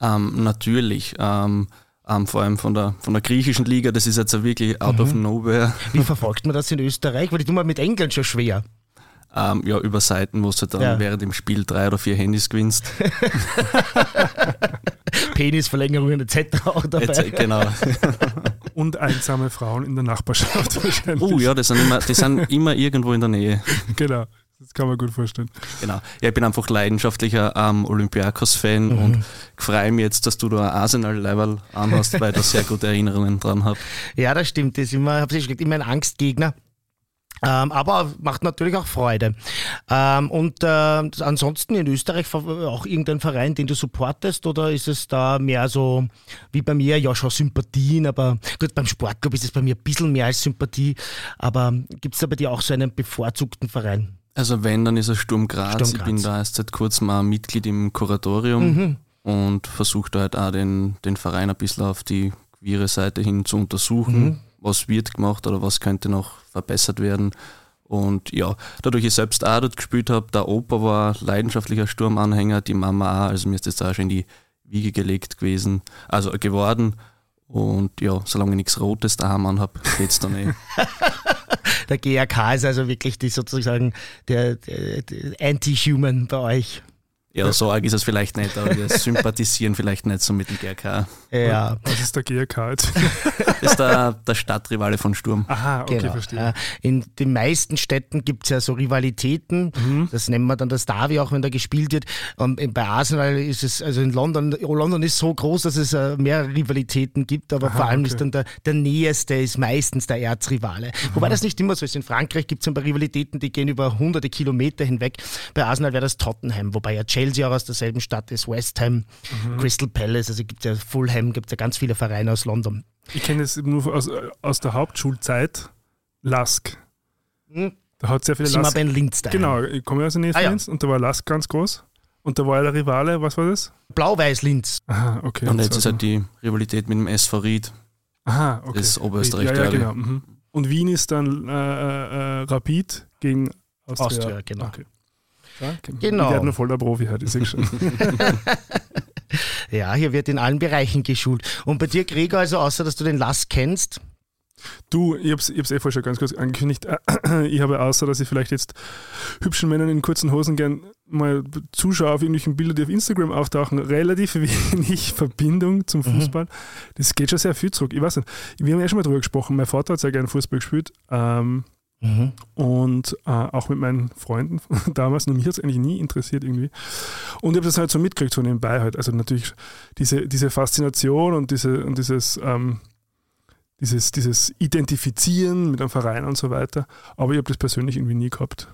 Ähm, natürlich, ähm, ähm, vor allem von der, von der griechischen Liga, das ist jetzt wirklich out of nowhere. Wie verfolgt man das in Österreich? Weil ich tue mal mit England schon schwer. Ähm, ja, über Seiten, wo du dann Ja. während dem Spiel drei oder vier Handys gewinnst. Penisverlängerungen etc. auch dabei. Jetzt, genau. Und einsame Frauen in der Nachbarschaft wahrscheinlich. Oh ja, die sind, immer, die sind immer irgendwo in der Nähe. Genau, das kann man gut vorstellen. Genau. Ja, ich bin einfach leidenschaftlicher ähm, Olympiakos-Fan und freue mich jetzt, dass du da ein Arsenal-Level anhast, weil ich da sehr gute Erinnerungen dran habe. Ja, das stimmt. Das ist immer, habe ich schon gesagt, immer ein Angstgegner. Ähm, aber macht natürlich auch Freude. Ähm, und äh, ansonsten in Österreich auch irgendein Verein, den du supportest, oder ist es da mehr so wie bei mir, ja schon Sympathien, aber gut, beim Sportclub ist es bei mir ein bisschen mehr als Sympathie, aber gibt es da bei dir auch so einen bevorzugten Verein? Also wenn, dann ist es Sturm Graz. Sturm Ich Graz. bin da erst seit kurzem auch Mitglied im Kuratorium und versuche da halt auch den, den Verein ein bisschen auf die queere Seite hin zu untersuchen, was wird gemacht oder was könnte noch verbessert werden. Und ja, dadurch ich selbst auch dort gespielt habe, der Opa war leidenschaftlicher Sturmanhänger, die Mama auch, also mir ist das auch schon in die Wiege gelegt gewesen, also geworden. Und ja, solange ich nichts Rotes daheim anhabe, geht's dann eh. der GRK ist also wirklich die sozusagen der, der, der Anti-Human bei euch. Ja, so arg ist es vielleicht nicht, aber wir sympathisieren vielleicht nicht so mit dem GRK. Ja. Was ist der GRK jetzt? Das ist der, der Stadtrivale von Sturm. Aha, okay, Genau. verstehe. Ja, In den meisten Städten gibt es ja so Rivalitäten. Mhm. Das nennen wir dann das Derby, auch wenn da gespielt wird. Und bei Arsenal ist es, also in London, London ist so groß, dass es äh, mehrere Rivalitäten gibt, aber Aha, vor allem okay. ist dann der, der näheste ist meistens der Erzrivale. Wobei das nicht immer so ist. In Frankreich gibt es ein paar Rivalitäten, die gehen über hunderte Kilometer hinweg. Bei Arsenal wäre das Tottenham, wobei ja Chelsea auch aus derselben Stadt ist, West Ham, Mhm. Crystal Palace, also gibt ja Fulham, gibt ja ganz viele Vereine aus London. Ich kenne es nur aus, aus der Hauptschulzeit. Lask. Hm. Da hat sehr viele Sind wir Lask. bei Linz daheim. Genau, ich komme ja aus der Nähe von Ah, ja. Linz und da war Lask ganz groß. Und da war ja der Rivale, was war das? Blau-Weiß-Linz. Aha, okay. Und jetzt ist halt die Rivalität mit dem SV Ried, Aha, okay. das Oberösterreich ja, ja, genau. Mhm. Und Wien ist dann äh, äh, äh, Rapid gegen Austria. Austria, genau. Okay. Ja. Genau. Ich werde nur voll der Profi heute, ich sehe schon. Ja, hier wird in allen Bereichen geschult. Und bei dir, Gregor, also außer dass du den Lass kennst, Du, ich habe es ich hab's eh vorher schon ganz kurz angekündigt. Ich habe außer, dass ich vielleicht jetzt hübschen Männern in kurzen Hosen gern mal zuschaue auf irgendwelchen Bildern, die auf Instagram auftauchen, relativ wenig Verbindung zum Fußball. Das geht schon sehr viel zurück. Ich weiß nicht, wir haben ja schon mal drüber gesprochen. Mein Vater hat sehr gerne Fußball gespielt. Ähm, und äh, auch mit meinen Freunden damals, nur mich hat es eigentlich nie interessiert irgendwie. Und ich habe das halt so mitgekriegt, so nebenbei halt. Also natürlich diese, diese Faszination und, diese, und dieses, ähm, dieses, dieses Identifizieren mit einem Verein und so weiter. Aber ich habe das persönlich irgendwie nie gehabt.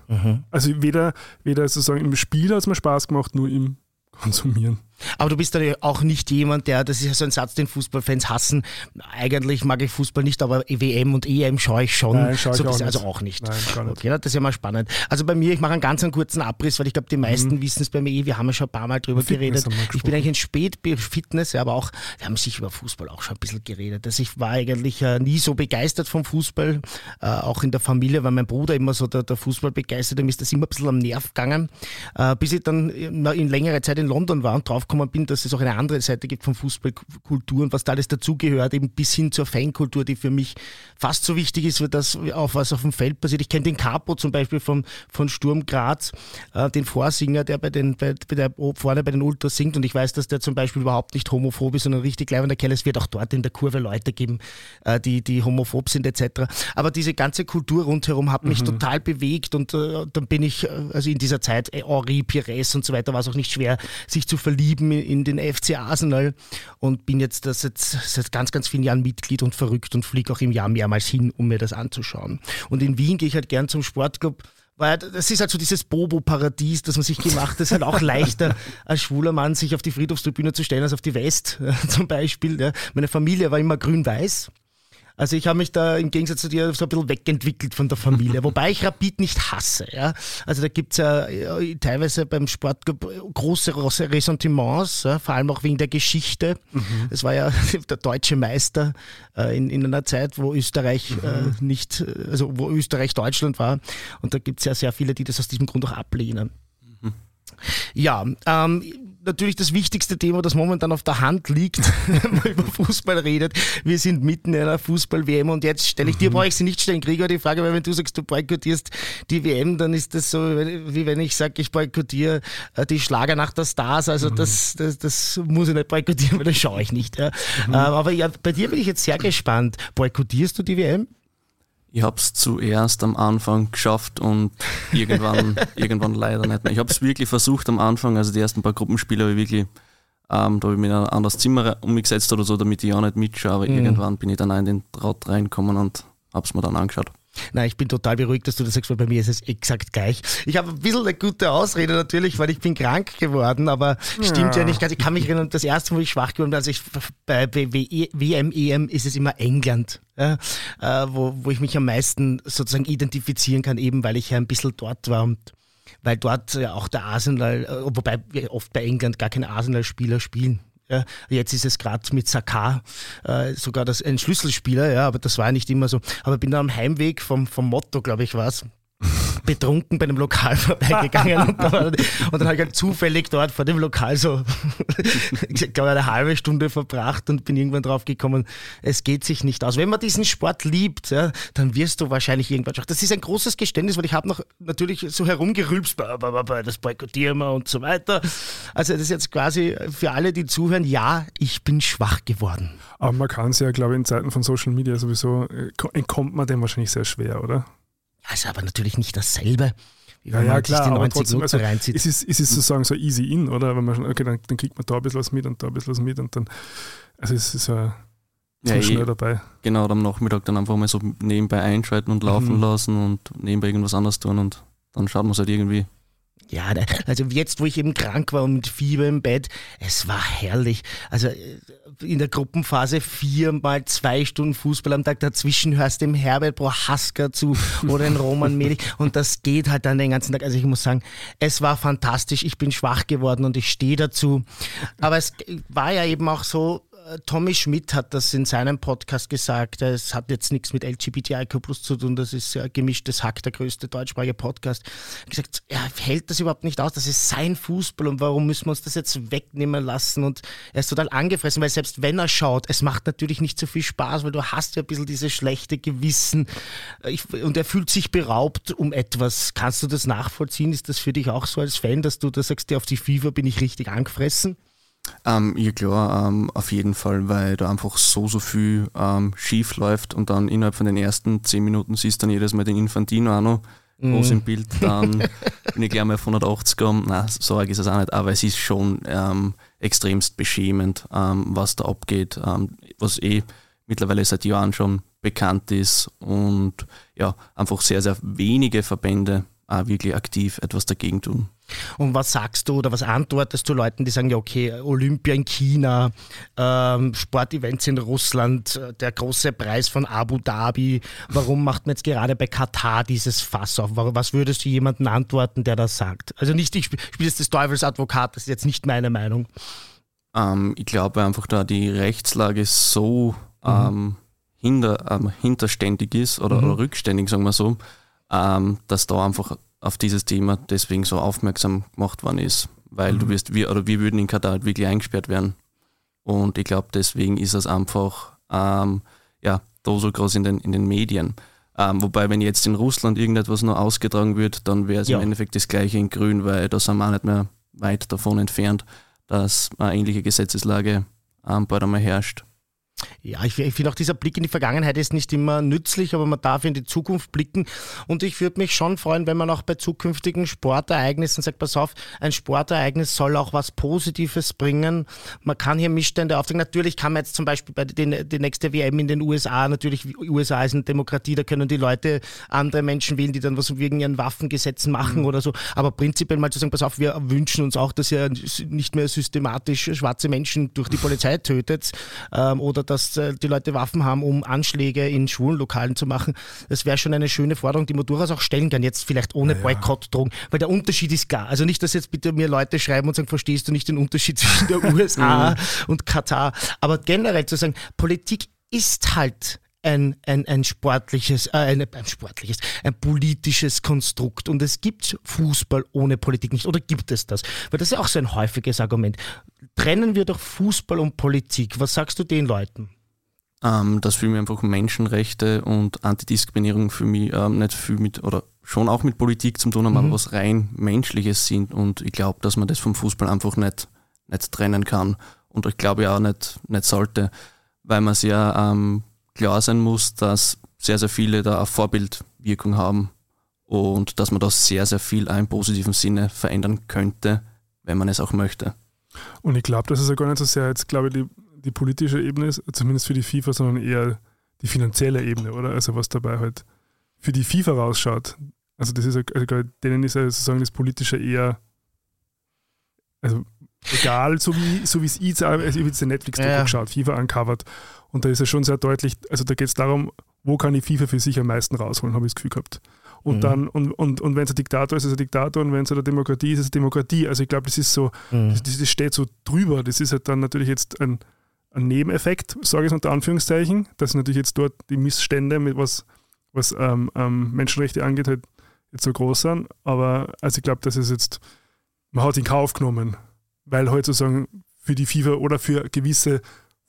Also weder, weder sozusagen im Spiel hat es mir Spaß gemacht, nur im Konsumieren. Aber du bist dann auch nicht jemand, der, das ist ja so ein Satz, den Fußballfans hassen. Eigentlich mag ich Fußball nicht, aber WM und EM schaue ich schon. Nein, schaue ich so auch. Also auch nicht. Nein, gar nicht. Okay, das ist ja mal spannend. Also bei mir, ich mache einen ganz einen kurzen Abriss, weil ich glaube, die meisten Mhm. wissen es bei mir eh. Wir haben ja schon ein paar Mal drüber Fitness geredet. Ich bin eigentlich ein Spät-Fitness, aber auch, wir haben sich über Fußball auch schon ein bisschen geredet. Also ich war eigentlich äh, nie so begeistert vom Fußball, äh, auch in der Familie, weil mein Bruder immer so der, der Fußball begeistert ist, das immer ein bisschen am Nerv gegangen, äh, bis ich dann in, längere Zeit in London war und draufgekommen bin, dass es auch eine andere Seite gibt von Fußballkultur und was da alles dazugehört, eben bis hin zur Fankultur, die für mich fast so wichtig ist, wie das, auf was auf dem Feld passiert. Ich kenne den Capo zum Beispiel vom, von Sturm Graz, äh, den Vorsinger, der bei den, bei, bei der, vorne bei den Ultras singt und ich weiß, dass der zum Beispiel überhaupt nicht homophob ist, sondern richtig leibender Kerl. Es wird auch dort in der Kurve Leute geben, äh, die, die homophob sind etc. Aber diese ganze Kultur rundherum hat mich total bewegt und äh, dann bin ich, äh, also in dieser Zeit, äh, Henri, Pires und so weiter, war es auch nicht schwer, sich zu verlieben in, in den FC Arsenal und bin jetzt das jetzt seit ganz, ganz vielen Jahren Mitglied und verrückt und fliege auch im Jahr mehrmals hin, um mir das anzuschauen. Und in Wien gehe ich halt gern zum Sportclub, weil das ist halt so dieses Bobo-Paradies, das man sich gemacht hat. Es ist halt auch leichter, als schwuler Mann sich auf die Friedhofstribüne zu stellen, als auf die West äh, zum Beispiel. Meine Familie war immer grün-weiß. Also ich habe mich da im Gegensatz zu dir so ein bisschen wegentwickelt von der Familie, wobei ich Rapid nicht hasse. Ja? Also da gibt's ja äh, teilweise beim Sportclub große Ros- Ressentiments, ja? vor allem auch wegen der Geschichte. Es war ja der deutsche Meister äh, in, in einer Zeit, wo Österreich äh, nicht, äh, also wo Österreich Deutschland war. Und da gibt's ja sehr viele, die das aus diesem Grund auch ablehnen. Ja, ähm, natürlich das wichtigste Thema, das momentan auf der Hand liegt, wenn man über Fußball redet. Wir sind mitten in einer Fußball-WM und jetzt stelle ich dir, brauche ich sie nicht stellen, Gregor, die Frage, weil wenn du sagst, du boykottierst die WM, dann ist das so, wie wenn ich sage, ich boykottiere äh, die Schlagernacht der Stars. Also das, das, das muss ich nicht boykottieren, weil das schaue ich nicht. Ja. Ähm, aber ja, bei dir bin ich jetzt sehr gespannt. Boykottierst du die WM? Ich habe es zuerst am Anfang geschafft und irgendwann, irgendwann leider nicht mehr. Ich habe es wirklich versucht am Anfang, also die ersten paar Gruppenspiele habe ich wirklich, ähm, da habe ich mich in ein anderes Zimmer umgesetzt oder so, damit ich auch nicht mitschaue, aber irgendwann bin ich dann auch in den Traut reinkommen und habe es mir dann angeschaut. Nein, ich bin total beruhigt, dass du das sagst, weil bei mir ist es exakt gleich. Ich habe ein bisschen eine gute Ausrede natürlich, weil ich bin krank geworden, aber stimmt ja nicht ganz. Ich kann mich erinnern, das erste Mal, wo ich schwach geworden bin, als ich bei bei WM, EM ist es immer England, ja, äh, wo, wo ich mich am meisten sozusagen identifizieren kann, eben weil ich ja ein bisschen dort war und weil dort ja auch der Arsenal, äh, wobei wir oft bei England gar keine Arsenal-Spieler spielen. Ja, jetzt ist es gerade mit Sakar äh, sogar das, ein Schlüsselspieler, ja, aber das war nicht immer so. Aber bin dann am Heimweg vom, vom Motto, glaube ich, war's, betrunken bei einem Lokal vorbeigegangen und, dann, und dann habe ich halt zufällig dort vor dem Lokal so, ich glaube, eine halbe Stunde verbracht und bin irgendwann drauf gekommen, es geht sich nicht aus. Wenn man diesen Sport liebt, ja, dann wirst du wahrscheinlich irgendwann schon. Das ist ein großes Geständnis, weil ich habe noch natürlich so herumgerülpst, das boykottieren wir und so weiter. Also das ist jetzt quasi für alle, die zuhören, ja, ich bin schwach geworden. Aber man kann es ja, glaube ich, in Zeiten von Social Media sowieso, äh, entkommt man dem wahrscheinlich sehr schwer, oder? Also aber natürlich nicht dasselbe. Wie ja, ja, klar, aber trotzdem, also, reinzieht. Es ist, es ist sozusagen so easy in, oder? Wenn man schon, okay, dann, dann, kriegt man da ein bisschen was mit und da ein bisschen was mit und dann, also es ist ja, so ja, schnell dabei. Genau, am Nachmittag dann einfach mal so nebenbei einschalten und laufen mhm. lassen und nebenbei irgendwas anderes tun und dann schaut man es halt irgendwie ja, also jetzt, wo ich eben krank war und mit Fieber im Bett, es war herrlich. Also äh, in der Gruppenphase viermal zwei Stunden Fußball am Tag, dazwischen hörst du dem Herbert Prohaska zu oder den Roman Melich und das geht halt dann den ganzen Tag. Also ich muss sagen, es war fantastisch. Ich bin schwach geworden und ich stehe dazu. Aber es war ja eben auch so, Tommy Schmidt hat das in seinem Podcast gesagt. Es hat jetzt nichts mit LGBTIQ plus zu tun. Das ist ja gemischtes Hack, der größte deutschsprachige Podcast. Er hat gesagt, er hält das überhaupt nicht aus. Das ist sein Fußball und warum müssen wir uns das jetzt wegnehmen lassen? Und er ist total angefressen, weil selbst wenn er schaut, es macht natürlich nicht so viel Spaß, weil du hast ja ein bisschen dieses schlechte Gewissen ich, und er fühlt sich beraubt um etwas. Kannst du das nachvollziehen? Ist das für dich auch so als Fan, dass du da sagst, auf die FIFA bin ich richtig angefressen? Ähm, ja klar, ähm, auf jeden Fall, weil da einfach so, so viel ähm, schief läuft und dann innerhalb von den ersten zehn Minuten siehst du dann jedes Mal den Infantino auch noch mhm. groß im Bild, dann bin ich gleich mal auf 180 gekommen. Nein, so arg ist es auch nicht, aber es ist schon ähm, extremst beschämend, ähm, was da abgeht, ähm, was eh mittlerweile seit Jahren schon bekannt ist und ja, einfach sehr, sehr wenige Verbände auch wirklich aktiv etwas dagegen tun. Und was sagst du oder was antwortest du Leuten, die sagen, ja, okay, Olympia in China, ähm, Sportevents in Russland, der große Preis von Abu Dhabi, warum macht man jetzt gerade bei Katar dieses Fass auf? Was würdest du jemandem antworten, der das sagt? Also nicht, ich spiele jetzt des Teufels Advokat, das ist jetzt nicht meine Meinung. Ähm, ich glaube einfach, da die Rechtslage so mhm. ähm, hinter, ähm, hinterständig ist oder, mhm. oder, rückständig, sagen wir so, ähm, dass da einfach auf dieses Thema deswegen so aufmerksam gemacht worden ist, weil mhm. du wirst, wir, oder wir würden in Katar halt wirklich eingesperrt werden. Und ich glaube, deswegen ist es einfach ähm, ja, da so groß in den, in den Medien. Ähm, wobei, wenn jetzt in Russland irgendetwas noch ausgetragen wird, dann wäre es ja. im Endeffekt das gleiche in Grün, weil da sind wir auch nicht mehr weit davon entfernt, dass eine ähnliche Gesetzeslage ähm, bald einmal herrscht. Ja, ich, ich finde auch dieser Blick in die Vergangenheit ist nicht immer nützlich, aber man darf in die Zukunft blicken. Und ich würde mich schon freuen, wenn man auch bei zukünftigen Sportereignissen sagt, pass auf, ein Sportereignis soll auch was Positives bringen. Man kann hier Missstände aufzeigen. Natürlich kann man jetzt zum Beispiel bei den, die nächste WM in den USA, natürlich, USA ist eine Demokratie, da können die Leute andere Menschen wählen, die dann was wegen ihren Waffengesetzen machen mhm. oder so. Aber prinzipiell mal zu sagen, pass auf, wir wünschen uns auch, dass ihr nicht mehr systematisch schwarze Menschen durch die Polizei tötet ähm, oder dass äh, die Leute Waffen haben, um Anschläge in schwulen Lokalen zu machen. Das wäre schon eine schöne Forderung, die man durchaus auch stellen kann, jetzt vielleicht ohne ja. Boykottdrohung, weil der Unterschied ist klar. Also nicht, dass jetzt bitte mir Leute schreiben und sagen, verstehst du nicht den Unterschied zwischen der USA und Katar, aber generell zu sagen, Politik ist halt ein, ein, ein sportliches, äh, ein, ein sportliches, ein politisches Konstrukt. Und es gibt Fußball ohne Politik nicht. Oder gibt es das? Weil das ist ja auch so ein häufiges Argument. Trennen wir doch Fußball und Politik. Was sagst du den Leuten? Ähm, dass für mich einfach Menschenrechte und Antidiskriminierung für mich ähm, nicht viel mit oder schon auch mit Politik zu tun haben, mhm. aber was rein Menschliches sind. Und ich glaube, dass man das vom Fußball einfach nicht, nicht trennen kann. Und ich glaube ja auch nicht, nicht sollte, weil man ja ähm, klar sein muss, dass sehr, sehr viele da eine Vorbildwirkung haben und dass man da sehr, sehr viel im positiven Sinne verändern könnte, wenn man es auch möchte. Und ich glaube, dass es ja gar nicht so sehr jetzt, glaube ich, die, die politische Ebene ist, zumindest für die FIFA, sondern eher die finanzielle Ebene, oder? Also was dabei halt für die FIFA rausschaut. Also das ist ja, also denen ist ja sozusagen das Politische eher, also egal, so wie, so wie es ich, also ich habe jetzt den Netflix-Doku ja. geschaut, FIFA uncovered. Und da ist ja schon sehr deutlich, also da geht es darum, wo kann ich FIFA für sich am meisten rausholen, habe ich das Gefühl gehabt. Und mhm. dann, und, und, und wenn es ein Diktator ist, ist es ein Diktator und wenn es eine Demokratie ist, ist es eine Demokratie. Also ich glaube, das ist so, mhm. das, das, steht so drüber. Das ist halt dann natürlich jetzt ein, ein Nebeneffekt, sage ich es unter Anführungszeichen, dass natürlich jetzt dort die Missstände mit was, was ähm, ähm, Menschenrechte angeht, halt nicht so groß sind, aber also ich glaube, das ist jetzt, man hat in Kauf genommen, weil halt sozusagen für die FIFA oder für gewisse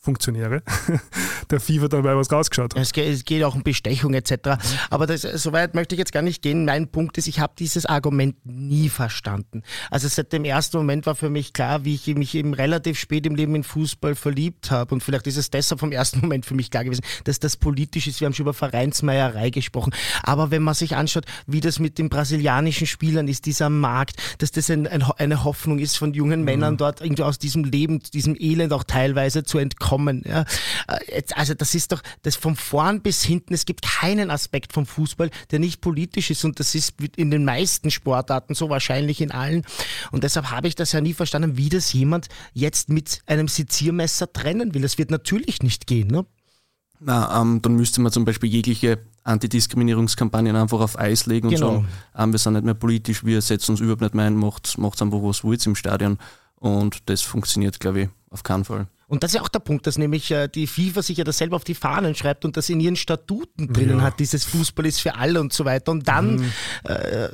Funktionäre der FIFA dabei was rausgeschaut hat. Es geht, es geht auch um Bestechung etc. Aber das, soweit möchte ich jetzt gar nicht gehen. Mein Punkt ist, ich habe dieses Argument nie verstanden. Also seit dem ersten Moment war für mich klar, wie ich mich eben relativ spät im Leben in Fußball verliebt habe. Und vielleicht ist es deshalb vom ersten Moment für mich klar gewesen, dass das politisch ist. Wir haben schon über Vereinsmeierei gesprochen. Aber wenn man sich anschaut, wie das mit den brasilianischen Spielern ist, dieser Markt, dass das ein, ein, eine Hoffnung ist von jungen mhm. Männern dort irgendwie aus diesem Leben, diesem Elend auch teilweise zu entkommen kommen. Ja. Äh, also das ist doch das von vorn bis hinten. Es gibt keinen Aspekt vom Fußball, der nicht politisch ist und das ist in den meisten Sportarten so wahrscheinlich in allen. Und deshalb habe ich das ja nie verstanden, wie das jemand jetzt mit einem Seziermesser trennen will. Das wird natürlich nicht gehen. Ne? Na, ähm, dann müsste man zum Beispiel jegliche Antidiskriminierungskampagnen einfach auf Eis legen genau. und sagen, ähm, wir sind nicht mehr politisch, wir setzen uns überhaupt nicht mehr ein, macht, macht einfach was wollt im Stadion. Und das funktioniert, glaube ich, auf keinen Fall. Und das ist ja auch der Punkt, dass nämlich äh, die FIFA sich ja das selber auf die Fahnen schreibt und das in ihren Statuten drinnen ja. hat, dieses Fußball ist für alle und so weiter. Und dann mhm. äh,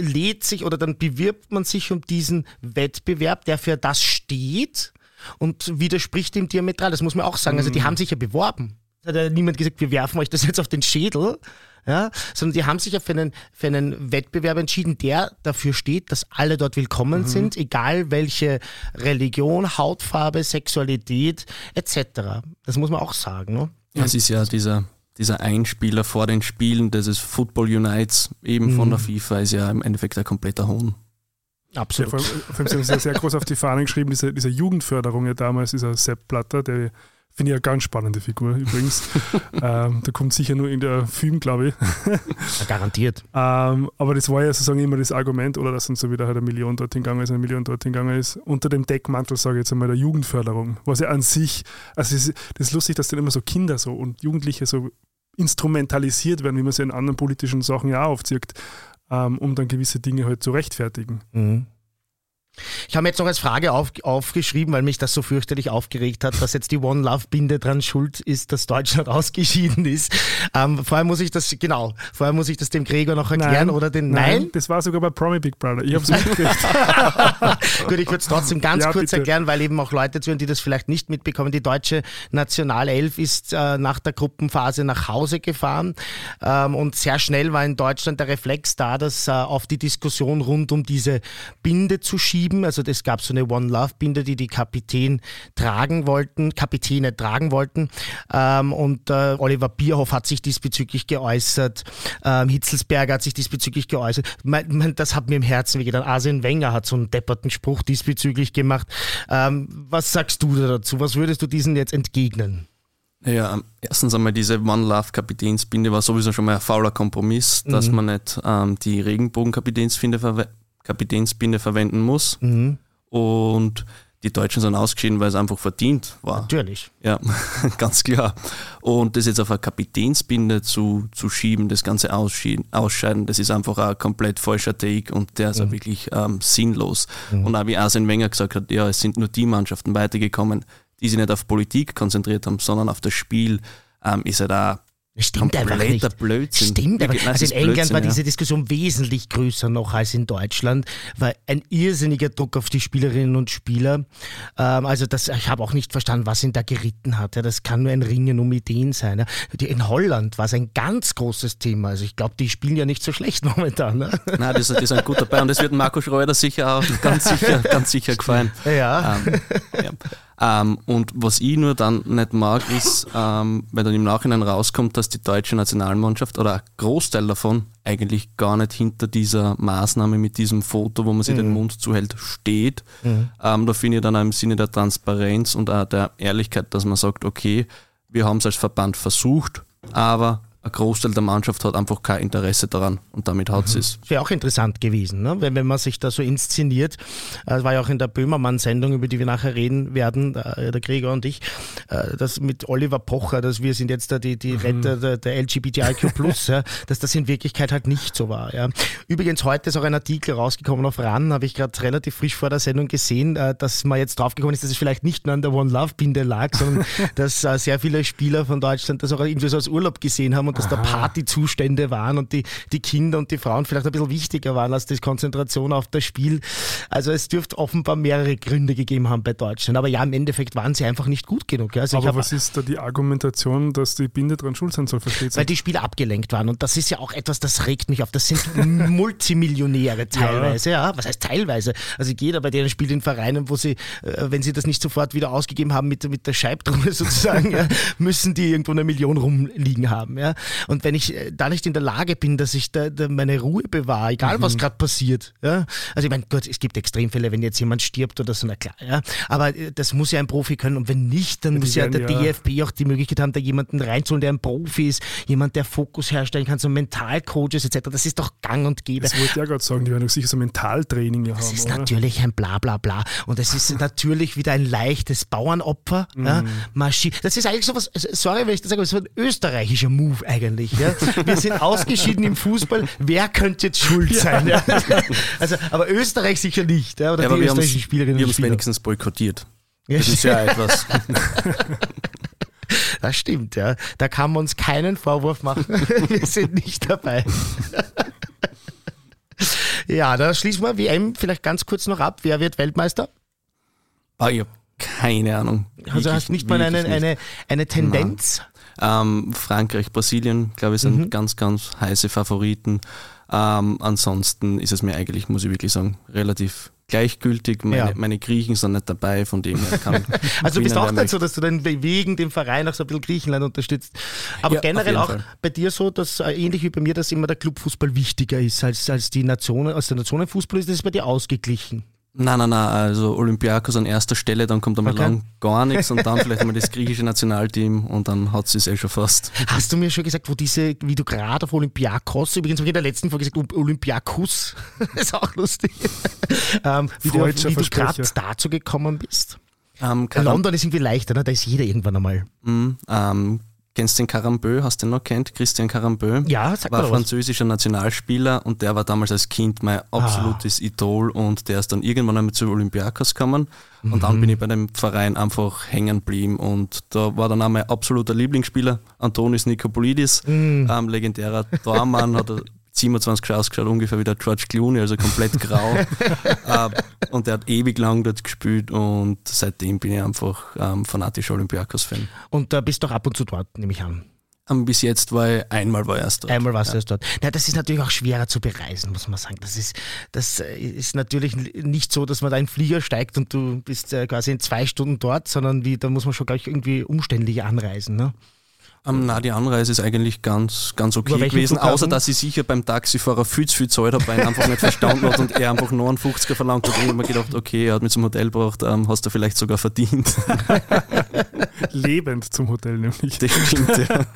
lädt sich oder dann bewirbt man sich um diesen Wettbewerb, der für das steht und widerspricht dem diametral. Das muss man auch sagen. Also die mhm. haben sich ja beworben. Es hat ja niemand gesagt, wir werfen euch das jetzt auf den Schädel, ja, sondern die haben sich ja für einen, für einen Wettbewerb entschieden, der dafür steht, dass alle dort willkommen mhm. sind, egal welche Religion, Hautfarbe, Sexualität etc. Das muss man auch sagen. Ne? Ja, es ist ja dieser, dieser Einspieler vor den Spielen dieses Football Unites eben mhm. von der FIFA ist ja im Endeffekt ein kompletter Hohn. Absolut. Ja, vor allem, vor allem sehr, sehr groß auf die Fahnen geschrieben, diese, diese Jugendförderung ja damals, dieser Sepp Blatter, der Finde ich eine ganz spannende Figur übrigens. ähm, da kommt sicher nur in der Film, glaube ich. ja, garantiert. Ähm, aber das war ja sozusagen immer das Argument, oder dass uns so wieder halt eine Million dorthin gegangen ist, eine Million dorthin gegangen ist, unter dem Deckmantel, sage ich jetzt einmal, der Jugendförderung. Was ja an sich, also das ist, das ist lustig, dass dann immer so Kinder so und Jugendliche so instrumentalisiert werden, wie man sie in anderen politischen Sachen ja auch aufzieht, ähm, um dann gewisse Dinge halt zu rechtfertigen. Mhm. Ich habe jetzt noch als Frage auf, aufgeschrieben, weil mich das so fürchterlich aufgeregt hat, dass jetzt die One Love Binde dran schuld ist, dass Deutschland ausgeschieden ist. Ähm, vorher muss ich das, genau, vorher muss ich das dem Gregor noch erklären nein, oder den, nein? nein? Das war sogar bei Promi Big Brother. Ich habe es mitgekriegt. Gut, ich würde es trotzdem ganz ja, kurz bitte. erklären, weil eben auch Leute zuhören, die das vielleicht nicht mitbekommen. Die deutsche Nationalelf ist äh, nach der Gruppenphase nach Hause gefahren ähm, und sehr schnell war in Deutschland der Reflex da, dass äh, auf die Diskussion rund um diese Binde zu schieben schieben. Also es gab so eine One Love Binde, die die Kapitän tragen wollten, Kapitäne tragen wollten. Ähm, und äh, Oliver Bierhoff hat sich diesbezüglich geäußert. Ähm, Hitzelsberger hat sich diesbezüglich geäußert. Man, man, das hat mir im Herzen wehgetan. Arsene Wenger hat so einen depperten Spruch diesbezüglich gemacht. Ähm, was sagst du dazu? Was würdest du diesen jetzt entgegnen? Ja, erstens einmal diese One Love Kapitänsbinde war sowieso schon mal ein fauler Kompromiss, mhm. dass man nicht ähm, die Regenbogen-Kapitänsbinde ver Kapitänsbinde verwenden muss. Mhm. Und die Deutschen sind ausgeschieden, weil es einfach verdient war. Natürlich. Ja, ganz klar. Und das jetzt auf eine Kapitänsbinde zu, zu schieben, das ganze Ausscheiden, das ist einfach ein komplett falscher Take und der ist mhm. auch wirklich ähm, sinnlos. Mhm. Und auch wie Arsene Wenger gesagt hat, ja, es sind nur die Mannschaften weitergekommen, die sich nicht auf Politik konzentriert haben, sondern auf das Spiel, ähm, ist er da Stimmt einfach nicht. Blödsinn. Stimmt einfach. Also in England Blödsinn, war diese Diskussion wesentlich größer noch als in Deutschland, weil ein irrsinniger Druck auf die Spielerinnen und Spieler. Ähm, also das, ich habe auch nicht verstanden, was ihn da geritten hat. Ja, das kann nur ein Ringen um Ideen sein. Ja. In Holland war es ein ganz großes Thema. Also ich glaube, die spielen ja nicht so schlecht momentan. Ne? Nein, das, das ist ein guter dabei und das wird Marco Schreuder sicher auch ganz sicher, ganz sicher gefallen. Ja. Ähm, ja. Ähm, und was ich nur dann nicht mag, ist, ähm, wenn dann im Nachhinein rauskommt, dass die deutsche Nationalmannschaft oder ein Großteil davon eigentlich gar nicht hinter dieser Maßnahme mit diesem Foto, wo man sich mhm. den Mund zuhält, steht. Mhm. Ähm, da finde ich dann auch im Sinne der Transparenz und auch der Ehrlichkeit, dass man sagt, okay, wir haben es als Verband versucht, aber ein Großteil der Mannschaft hat einfach kein Interesse daran und damit hat mhm. es. Wäre auch interessant gewesen, ne? wenn, wenn man sich da so inszeniert. Das äh, war ja auch in der Böhmermann-Sendung, über die wir nachher reden werden, äh, der Gregor und ich, äh, das mit Oliver Pocher, dass wir sind jetzt da die, die mhm. Retter der, der LGBTIQ+, ja, dass das in Wirklichkeit halt nicht so war. Ja. Übrigens, heute ist auch ein Artikel rausgekommen auf RAN, habe ich gerade relativ frisch vor der Sendung gesehen, dass man jetzt draufgekommen ist, dass es vielleicht nicht nur an der One-Love-Binde lag, sondern dass sehr viele Spieler von Deutschland das auch irgendwie so als Urlaub gesehen haben und dass da Partyzustände waren und die, die Kinder und die Frauen vielleicht ein bisschen wichtiger waren als die Konzentration auf das Spiel. Also es dürfte offenbar mehrere Gründe gegeben haben bei Deutschland. Aber ja, im Endeffekt waren sie einfach nicht gut genug. Also Aber was ist da die Argumentation, dass die Binde dran schuld sein soll, versteht Weil die Spieler abgelenkt waren. Und das ist ja auch etwas, das regt mich auf. Das sind Multimillionäre teilweise. Ja. ja. Was heißt teilweise? Also jeder bei denen spielt in Vereinen, wo sie, äh, wenn sie das nicht sofort wieder ausgegeben haben mit, mit der Scheibtruhe sozusagen, ja, müssen die irgendwo eine Million rumliegen haben. Ja. Und wenn ich äh, da nicht in der Lage bin, dass ich da, da meine Ruhe bewahre, egal mhm. was gerade passiert. Ja. Also ich meine, gut, es gibt Extremfälle, wenn jetzt jemand stirbt oder so, na klar. Ja. Aber äh, das muss ja ein Profi können. Und wenn nicht, dann ja, muss ja der ja. DFB auch die Möglichkeit haben, da jemanden reinzuholen, der ein Profi ist, jemand, der Fokus herstellen kann, so Mentalcoaches etc. Das ist doch gang und gäbe. Das wollte ich ja gerade sagen, die werden sicher so Mentaltraining das haben. Das ist oder? natürlich ein Blabla bla bla. Und es ist natürlich wieder ein leichtes Bauernopfer. Mm. Ja. Das ist eigentlich so was, sorry, wenn ich das sage, aber so ein österreichischer Move eigentlich. Ja. Wir sind ausgeschieden im Fußball. Wer könnte jetzt schuld sein? Ja. Also, aber Österreich sicher nicht. Ja, oder ja, die österreichischen Spielerinnen Wir haben es wenigstens boykottiert. Das ist ja etwas. Das stimmt, ja. Da kann man uns keinen Vorwurf machen. Wir sind nicht dabei. Ja, da schließen wir WM vielleicht ganz kurz noch ab. Wer wird Weltmeister? Ah, ich habe keine Ahnung. Also hast du nicht mal eine, eine, eine Tendenz? Ähm, Frankreich, Brasilien, glaube ich, sind mhm. ganz, ganz heiße Favoriten. Ähm, ansonsten ist es mir eigentlich, muss ich wirklich sagen, relativ gleichgültig. Meine, ja. meine Griechen sind nicht dabei, von dem her kann Also du bist auch nicht so, dass du dann wegen dem Verein auch so ein bisschen Griechenland unterstützt. Aber ja, generell auch Fall. bei dir so, dass äh, ähnlich wie bei mir, dass immer der Clubfußball wichtiger ist als, als die Nationen, als der Nationenfußball ist, das ist bei dir ausgeglichen. Nein, nein, nein, also Olympiakos an erster Stelle, dann kommt einmal okay. lang gar nichts und dann vielleicht einmal das griechische Nationalteam und dann hat es eh schon fast. Hast du mir schon gesagt, wo diese, wie du gerade auf Olympiakos, übrigens habe ich in der letzten Folge gesagt, Olympiakus, ist auch lustig, ähm, wie du, wie du gerade dazu gekommen bist? Ähm, London ist irgendwie leichter, ne? da ist jeder irgendwann einmal. Mm, ähm, Kennst du den Carambeu? Hast du den noch kennt? Christian Carambeu? Ja, sag War französischer. Nationalspieler und der war damals als Kind mein absolutes ah. Idol und der ist dann irgendwann einmal zu Olympiakos gekommen mhm. und dann bin ich bei dem Verein einfach hängen geblieben und da war dann auch mein absoluter Lieblingsspieler, Antonis Nikopolidis, mhm. ähm, legendärer Tormann, hat 27 ausgeschaut, ungefähr wie der George Clooney, also komplett grau. uh, und der hat ewig lang dort gespielt und seitdem bin ich einfach ähm, fanatischer Olympiakos-Fan. Und da äh, bist du auch ab und zu dort, nehme ich an. Um, ähm, bis jetzt war ich einmal war erst dort. Einmal warst ja. du erst dort. Ja, das ist natürlich auch schwerer zu bereisen, muss man sagen. Das ist, das äh, ist natürlich nicht so, dass man da in den Flieger steigt und du bist äh, quasi in zwei Stunden dort, sondern wie, da muss man schon gleich irgendwie umständlich anreisen. Ne? Um, na, die Anreise ist eigentlich ganz, ganz okay gewesen, Flughafen? außer dass ich sicher beim Taxifahrer viel zu viel Zeit habe, weil er einfach nicht verstanden hat und er einfach 59er verlangt hat. Und ich habe mir gedacht, okay, er hat mich zum Hotel gebracht, ähm, hast du vielleicht sogar verdient. Lebend zum Hotel nämlich. Das stimmt, ja.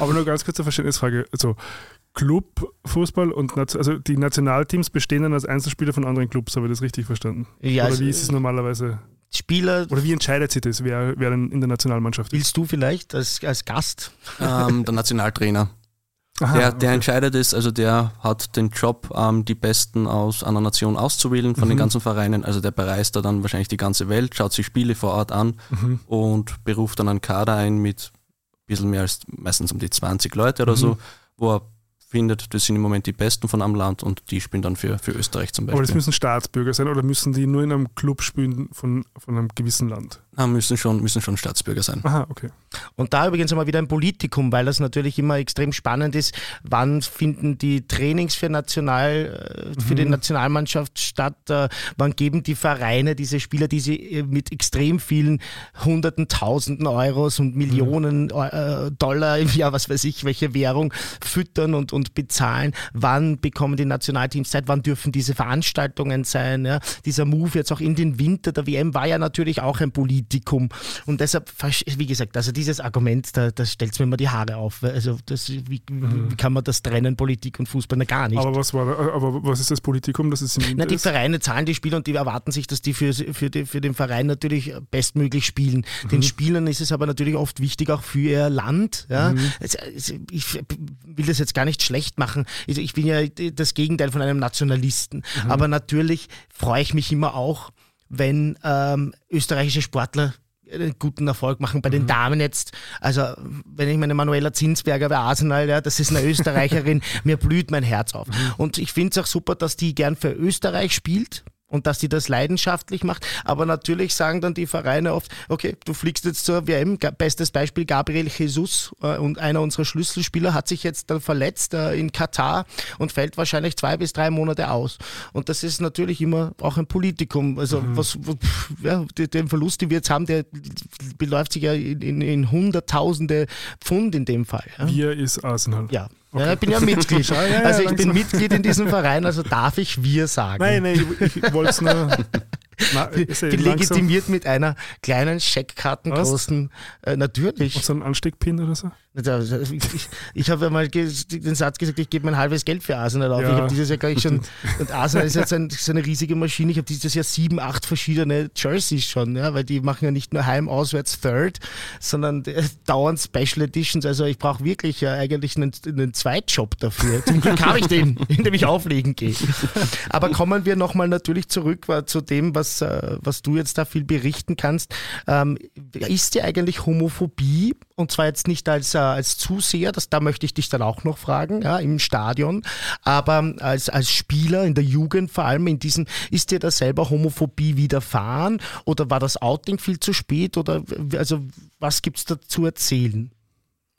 Aber nur ganz kurze Verständnisfrage. Also, Clubfußball und also die Nationalteams bestehen dann als Einzelspieler von anderen Clubs, habe ich das richtig verstanden? Ja, Oder wie ist es normalerweise? Spieler. Oder wie entscheidet sich das, wer, wer denn in der Nationalmannschaft ist? Willst du vielleicht als, als Gast? Ähm, der Nationaltrainer. Aha, der, der okay. entscheidet es, also der hat den Job, ähm, die Besten aus einer Nation auszuwählen von mhm. den ganzen Vereinen. Also der bereist da dann wahrscheinlich die ganze Welt, schaut sich Spiele vor Ort an mhm. und beruft dann einen Kader ein mit ein bisschen mehr als meistens um die 20 Leute oder mhm. so, wo er findet, das sind im Moment die Besten von einem Land und die spielen dann für, für Österreich zum Beispiel. Aber das müssen Staatsbürger sein oder müssen die nur in einem Club spielen von, von einem gewissen Land? Müssen schon, müssen schon Staatsbürger sein. Aha, okay. Und da übrigens einmal wieder ein Politikum, weil das natürlich immer extrem spannend ist. Wann finden die Trainings für, National, äh, für mhm. die Nationalmannschaft statt? Äh, wann geben die Vereine diese Spieler, die sie äh, mit extrem vielen Hunderten, Tausenden Euros und Millionen mhm. Dollar im Jahr, was weiß ich, welche Währung füttern und, und bezahlen? Wann bekommen die Nationalteams Zeit? Wann dürfen diese Veranstaltungen sein? Ja? Dieser Move jetzt auch in den Winter der WM war ja natürlich auch ein Politikum. Politikum. Und deshalb, wie gesagt, also dieses Argument, da, da stellt es mir immer die Haare auf. Also das, wie, mhm. wie, kann man das trennen, Politik und Fußball? Na, gar nicht. Aber was, war, aber was ist das Politikum, das es im Na, Die Vereine zahlen die Spieler und die erwarten sich, dass die für, für, die, für den Verein natürlich bestmöglich spielen. Mhm. Den Spielern ist es aber natürlich oft wichtig, auch für ihr Land. Ja? Mhm. Ich will das jetzt gar nicht schlecht machen. Also, ich bin ja das Gegenteil von einem Nationalisten. Mhm. Aber natürlich freue ich mich immer auch, wenn ähm, österreichische Sportler einen guten Erfolg machen. Bei den Damen jetzt, also wenn ich meine Manuela Zinsberger bei Arsenal, ja, das ist eine Österreicherin, mir blüht mein Herz auf. Und ich finde es auch super, dass die gern für Österreich spielt und dass sie das leidenschaftlich macht. Aber natürlich sagen dann die Vereine oft, okay, du fliegst jetzt zur WM. Bestes Beispiel Gabriel Jesus äh, und einer unserer Schlüsselspieler hat sich jetzt dann verletzt äh, in Katar und fällt wahrscheinlich zwei bis drei Monate aus. Und das ist natürlich immer auch ein Politikum. Also was, wo- pff, ja, de- den Verlust, den wir jetzt haben, der beläuft sich ja in, in, in hunderttausende Pfund in dem Fall. Ja. Wir ist Arsenal. Ja. Ja, ich bin ja Mitglied. Ja, ja, also ich bin langsam. Mitglied in diesem Verein, also darf ich wir sagen. Nein, nein, ich, ich wollte es nur. Na, bin langsam- legitimiert mit einer kleinen Scheckkartengroßen, äh, natürlich. So ein Ansteckpin oder so? Ich, ich, habe ja mal ge- den Satz gesagt, ich gebe mein halbes Geld für Arsenal auf. Ja. Ich habe dieses Jahr gleich schon, und Arsenal ist jetzt ein, so eine riesige Maschine. Ich habe dieses Jahr sieben, acht verschiedene Jerseys schon, ja, weil die machen ja nicht nur heim, auswärts, third, sondern äh, dauernd Special Editions. Also ich brauche wirklich äh, eigentlich einen, einen Zweitjob dafür. Zum Glück habe ich den, in dem ich auflegen gehe. Aber kommen wir nochmal natürlich zurück äh, zu dem, was, äh, was du jetzt da viel berichten kannst. Ähm, ist dir eigentlich Homophobie, und zwar jetzt nicht als, als Zuseher, das, da möchte ich dich dann auch noch fragen, ja, im Stadion, aber als, als Spieler in der Jugend vor allem in diesen, ist dir da selber Homophobie widerfahren oder war das Outing viel zu spät oder also was gibt's da zu erzählen?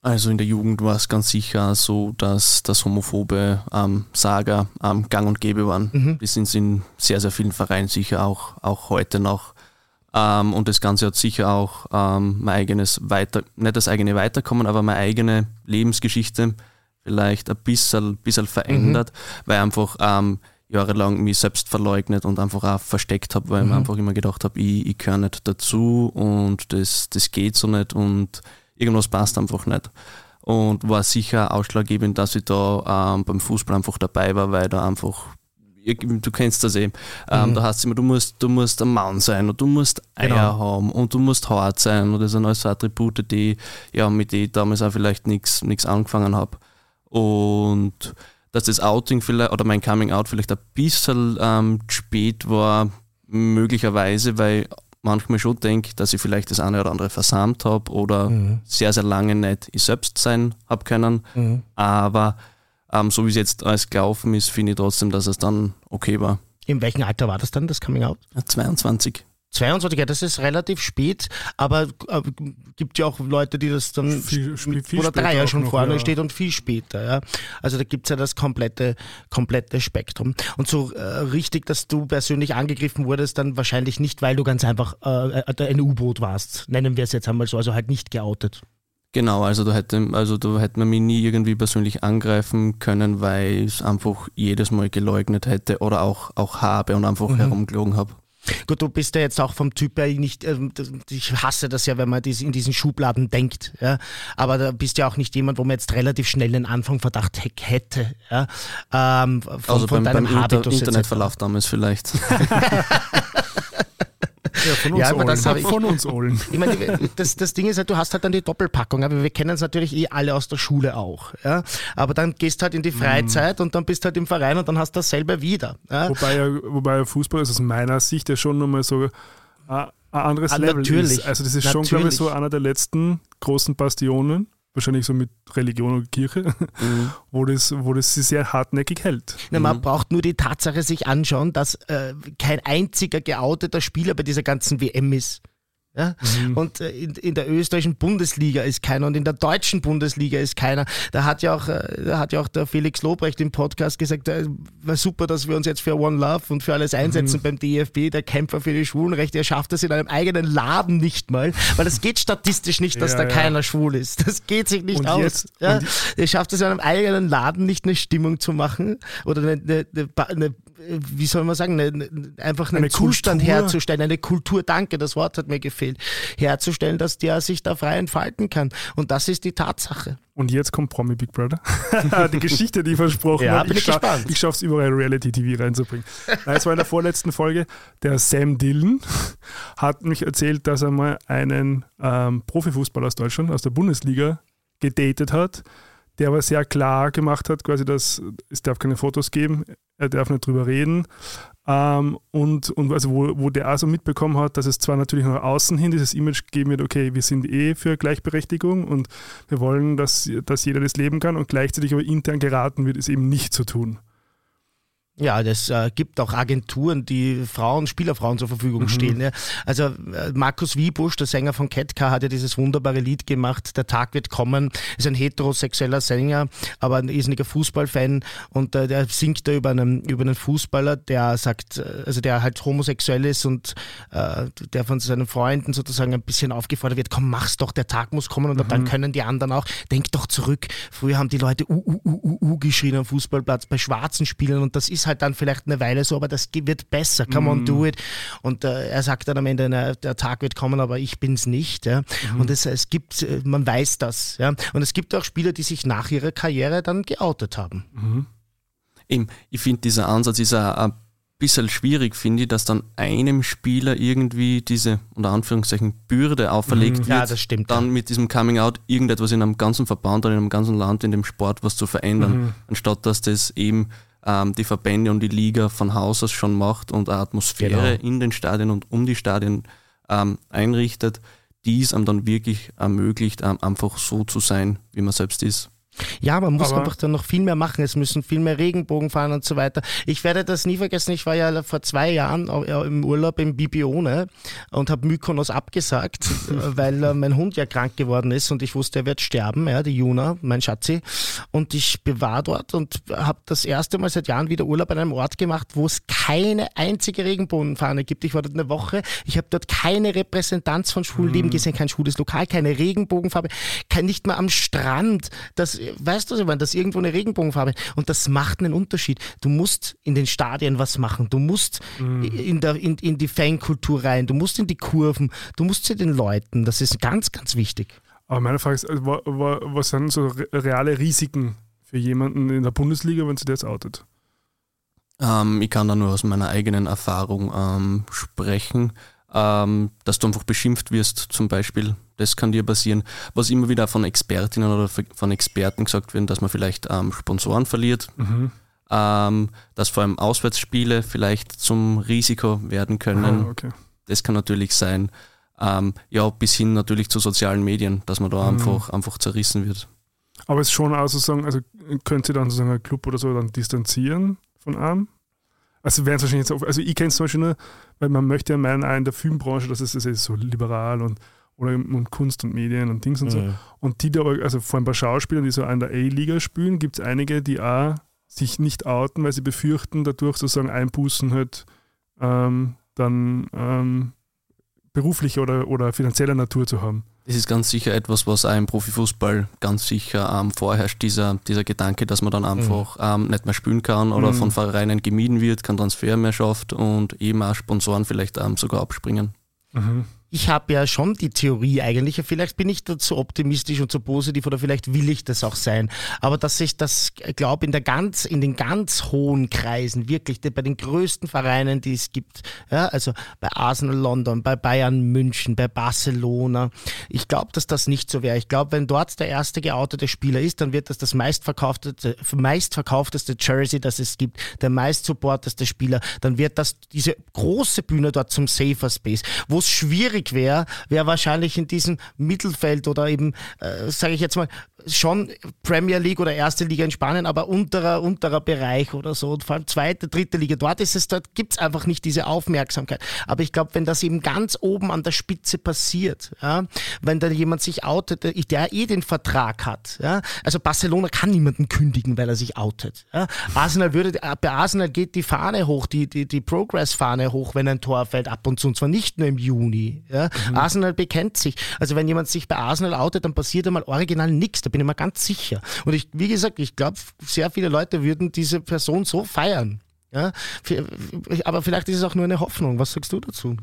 Also in der Jugend war es ganz sicher so, dass das homophobe ähm, Saga ähm, gang und gäbe waren. Wir sind in sehr, sehr vielen Vereinen sicher auch, auch heute noch. Ähm, und das Ganze hat sicher auch ähm, mein eigenes Weiter, nicht das eigene Weiterkommen, aber meine eigene Lebensgeschichte vielleicht ein bisschen, bisschen verändert, weil einfach ähm, jahrelang mich selbst verleugnet und einfach auch versteckt habe, weil ich mir einfach immer gedacht habe, ich, ich gehöre nicht dazu und das, das geht so nicht und irgendwas passt einfach nicht. Und war sicher ausschlaggebend, dass ich da ähm, beim Fußball einfach dabei war, weil da einfach, ich- du kennst das eh, ähm, da heißt es immer, du musst, du musst ein Mann sein und du musst Eier Genau. haben und du musst hart sein und das sind alles so Attribute, die, ja, mit denen ich damals auch vielleicht nichts angefangen habe. Und dass das Outing vielleicht oder mein Coming Out vielleicht ein bisschen ähm, spät war, möglicherweise, weil manchmal schon denke, dass ich vielleicht das eine oder andere versammelt habe oder sehr, sehr lange nicht ich selbst sein habe können. Aber ähm, so wie es jetzt alles gelaufen ist, finde ich trotzdem, dass es dann okay war. In welchem Alter war das dann, das Coming Out? 22. 22, ja, das ist relativ spät, aber äh, gibt ja auch Leute, die das dann Viel- viel- viel wo der später Dreier auch schon noch, vorne ja. steht und viel später. Ja. Also da gibt's ja das komplette, komplette Spektrum. Und so äh, richtig, dass du persönlich angegriffen wurdest, dann wahrscheinlich nicht, weil du ganz einfach äh, äh, ein U-Boot warst. Nennen wir es jetzt einmal so, also halt nicht geoutet. Genau, also da hätte, also da hätte man mich nie irgendwie persönlich angreifen können, weil ich es einfach jedes Mal geleugnet hätte oder auch, auch habe und einfach herumgelogen habe. Gut, du bist ja jetzt auch vom Typ her nicht, ähm, ich hasse das ja, wenn man in diesen Schubladen denkt, ja. Aber da bist ja auch nicht jemand, wo man jetzt relativ schnell einen Anfangverdacht hätte, ja. Ähm, von, Also von beim, beim deinem Inter Habitus etc. Internetverlauf damals vielleicht. Ja, von uns Ja, aber das ich- von uns allen. Ich meine, das, das Ding ist halt, du hast halt dann die Doppelpackung, aber wir kennen es natürlich eh alle aus der Schule auch. Ja? Aber dann gehst halt in die Freizeit und dann bist halt im Verein und dann hast du dasselbe wieder. Ja? Wobei, ja, wobei Fußball ist aus meiner Sicht ja schon nochmal so ein, ein anderes Ah, Level natürlich. ist. Also das ist schon, glaube ich, Natürlich. so einer der letzten großen Bastionen, wahrscheinlich so mit Religion und Kirche, wo, das, wo das sich sehr hartnäckig hält. Na, man braucht nur die Tatsache sich anschauen, dass äh, kein einziger geouteter Spieler bei dieser ganzen WM ist. Ja? Und äh, in, in der österreichischen Bundesliga ist keiner und in der deutschen Bundesliga ist keiner. Da hat ja auch, äh, da hat ja auch der Felix Lobrecht im Podcast gesagt, äh, war super, dass wir uns jetzt für One Love und für alles einsetzen beim DFB, der Kämpfer für die Schwulenrechte. Er schafft das in einem eigenen Laden nicht mal, weil es geht statistisch nicht, dass Ja, da ja. keiner schwul ist. Das geht sich nicht Und aus. jetzt- ja? Er schafft es in einem eigenen Laden nicht eine Stimmung zu machen oder eine, eine, eine, eine wie soll man sagen, einfach einen Eine Zustand Kultur. herzustellen, eine Kultur, danke, das Wort hat mir gefehlt, herzustellen, dass der sich da frei entfalten kann. Und das ist die Tatsache. Und jetzt kommt Promi Big Brother. die Geschichte, die ich versprochen Ja, habe. bin ich scha- gespannt. Ich schaffe es überall Reality TV reinzubringen. Nein, es war in der vorletzten Folge. Der Sam Dillon hat mich erzählt, dass er mal einen ähm, Profifußballer aus Deutschland, aus der Bundesliga, gedatet hat, der aber sehr klar gemacht hat, quasi, dass es darf keine Fotos geben, er darf nicht drüber reden. Ähm, und, und also wo, wo der auch so mitbekommen hat, dass es zwar natürlich nach außen hin dieses Image gegeben wird, okay, wir sind eh für Gleichberechtigung und wir wollen, dass, dass jeder das leben kann und gleichzeitig aber intern geraten wird, es eben nicht zu tun. Ja, das äh, gibt auch Agenturen, die Frauen, Spielerfrauen zur Verfügung mhm. stehen. Ja. Also äh, Markus Wiebusch, der Sänger von Ketka, hat ja dieses wunderbare Lied gemacht, Der Tag wird kommen, ist ein heterosexueller Sänger, aber ein irrsinniger Fußballfan und äh, der singt da über einen, über einen Fußballer, der sagt, äh, also der halt homosexuell ist und äh, der von seinen Freunden sozusagen ein bisschen aufgefordert wird, komm, mach's doch, der Tag muss kommen und mhm. dann können die anderen auch, denk doch zurück, früher haben die Leute U, U, U, U, U geschrien am Fußballplatz bei schwarzen Spielern und das ist ist halt dann vielleicht eine Weile so, aber das wird besser. Come on, do mhm. it. Und äh, er sagt dann am Ende, na, der Tag wird kommen, aber ich bin es nicht. Ja? Mhm. Und es, es gibt, äh, man weiß das. Ja? Und es gibt auch Spieler, die sich nach ihrer Karriere dann geoutet haben. Mhm. Eben, ich finde, dieser Ansatz ist ein bisschen schwierig, finde ich, dass dann einem Spieler irgendwie diese, unter Anführungszeichen, Bürde auferlegt mhm. wird, ja, das stimmt, dann mit diesem Coming Out irgendetwas in einem ganzen Verband oder in einem ganzen Land, in dem Sport was zu verändern, mhm. anstatt dass das eben ähm, die Verbände und die Liga von Haus aus schon macht und eine Atmosphäre genau. in den Stadien und um die Stadien ähm, einrichtet, die es einem dann wirklich ermöglicht, ähm, einfach so zu sein, wie man selbst ist. Ja, man muss aber einfach dann noch viel mehr machen. Es müssen viel mehr Regenbogen fahren und so weiter. Ich werde das nie vergessen. Ich war ja vor zwei Jahren im Urlaub im Bibione und habe Mykonos abgesagt, weil äh, mein Hund ja krank geworden ist und ich wusste, er wird sterben, ja, die Juna, mein Schatzi. Und ich war dort und habe das erste Mal seit Jahren wieder Urlaub an einem Ort gemacht, wo es keine einzige Regenbogenfahne gibt. Ich war dort eine Woche. Ich habe dort keine Repräsentanz von Schulleben mhm. gesehen, kein schwules Lokal, keine Regenbogenfarbe, kein, nicht mal am Strand. Das weißt du, ich meine, das ist irgendwo eine Regenbogenfarbe und das macht einen Unterschied. Du musst in den Stadien was machen, du musst mhm. in, der, in, in die Fankultur rein, du musst in die Kurven, du musst zu den Leuten, das ist ganz, ganz wichtig. Aber meine Frage ist, also, was sind so reale Risiken für jemanden in der Bundesliga, wenn sie das outet? Ähm, ich kann da nur aus meiner eigenen Erfahrung ähm, sprechen ähm, dass du einfach beschimpft wirst zum Beispiel. Das kann dir passieren. Was immer wieder von Expertinnen oder von Experten gesagt wird, dass man vielleicht ähm, Sponsoren verliert. Mhm. Ähm, dass vor allem Auswärtsspiele vielleicht zum Risiko werden können. Ah, okay. Das kann natürlich sein. Ähm, ja, bis hin natürlich zu sozialen Medien, dass man da mhm. einfach, einfach zerrissen wird. Aber es ist schon auch sozusagen, also könnte dann sozusagen ein Club oder so dann distanzieren von einem? Also wären es wahrscheinlich jetzt, also ich kenne es zum Beispiel nur, weil man möchte ja meinen, auch in der Filmbranche, dass es das ist so liberal und oder und Kunst und Medien und Dings und so. Und die, die aber, also vor allem bei Schauspielern, die so in der A-Liga spielen, gibt es einige, die auch sich nicht outen, weil sie befürchten, dadurch sozusagen Einbußen halt ähm, dann ähm, beruflicher oder, oder finanzieller Natur zu haben. Das ist ganz sicher etwas, was auch im Profifußball ganz sicher ähm, vorherrscht, dieser, dieser Gedanke, dass man dann einfach mhm. ähm, nicht mehr spielen kann oder mhm. von Vereinen gemieden wird, kein Transfer mehr schafft und eben auch Sponsoren vielleicht ähm, sogar abspringen. Mhm ich habe ja schon die Theorie eigentlich, vielleicht bin ich da zu optimistisch und zu positiv oder vielleicht will ich das auch sein, aber dass ich das glaube in der ganz, in den ganz hohen Kreisen, wirklich bei den größten Vereinen, die es gibt, ja, also bei Arsenal London, bei Bayern München, bei Barcelona, ich glaube, dass das nicht so wäre. Ich glaube, wenn dort der erste geoutete Spieler ist, dann wird das das meistverkaufteste, meistverkaufteste Jersey, das es gibt, der meistsupporteste Spieler, dann wird das diese große Bühne dort zum Safer Space, wo es schwierig schwierig wäre, wäre wahrscheinlich in diesem Mittelfeld oder eben, äh, sage ich jetzt mal, schon Premier League oder erste Liga in Spanien, aber unterer, unterer Bereich oder so, vor allem zweite, dritte Liga. Dort ist es, dort gibt es einfach nicht diese Aufmerksamkeit. Aber ich glaube, wenn das eben ganz oben an der Spitze passiert, ja, wenn da jemand sich outet, der eh den Vertrag hat, ja, also Barcelona kann niemanden kündigen, weil er sich outet. Ja. Arsenal würde, bei Arsenal geht die Fahne hoch, die, die, die Progress-Fahne hoch, wenn ein Tor fällt ab und zu, und zwar nicht nur im Juni. Ja. Mhm. Arsenal bekennt sich. Also wenn jemand sich bei Arsenal outet, dann passiert einmal original nichts bin ich mir ganz sicher. Und ich, wie gesagt, ich glaube, sehr viele Leute würden diese Person so feiern. Ja, aber vielleicht ist es auch nur eine Hoffnung. Was sagst du dazu?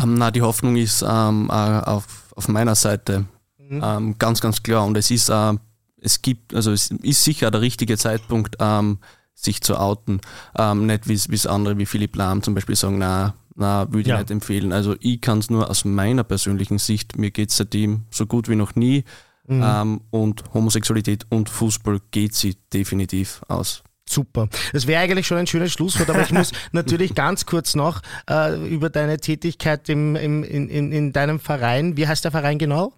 Ähm, na, die Hoffnung ist ähm, auf, auf meiner Seite mhm. ähm, ganz, ganz klar. Und es ist, äh, es gibt, also es ist sicher der richtige Zeitpunkt, ähm, sich zu outen. Ähm, nicht wie es andere wie Philipp Lahm zum Beispiel sagen, na, na, würde ich ja. nicht empfehlen. Also ich kann es nur aus meiner persönlichen Sicht, mir geht es seitdem so gut wie noch nie. Mhm. Ähm, und Homosexualität und Fußball geht sie definitiv aus. Super. Das wäre eigentlich schon ein schönes Schlusswort, aber ich muss natürlich ganz kurz noch äh, über deine Tätigkeit im, im, in, in, in, deinem Verein. Wie heißt der Verein genau?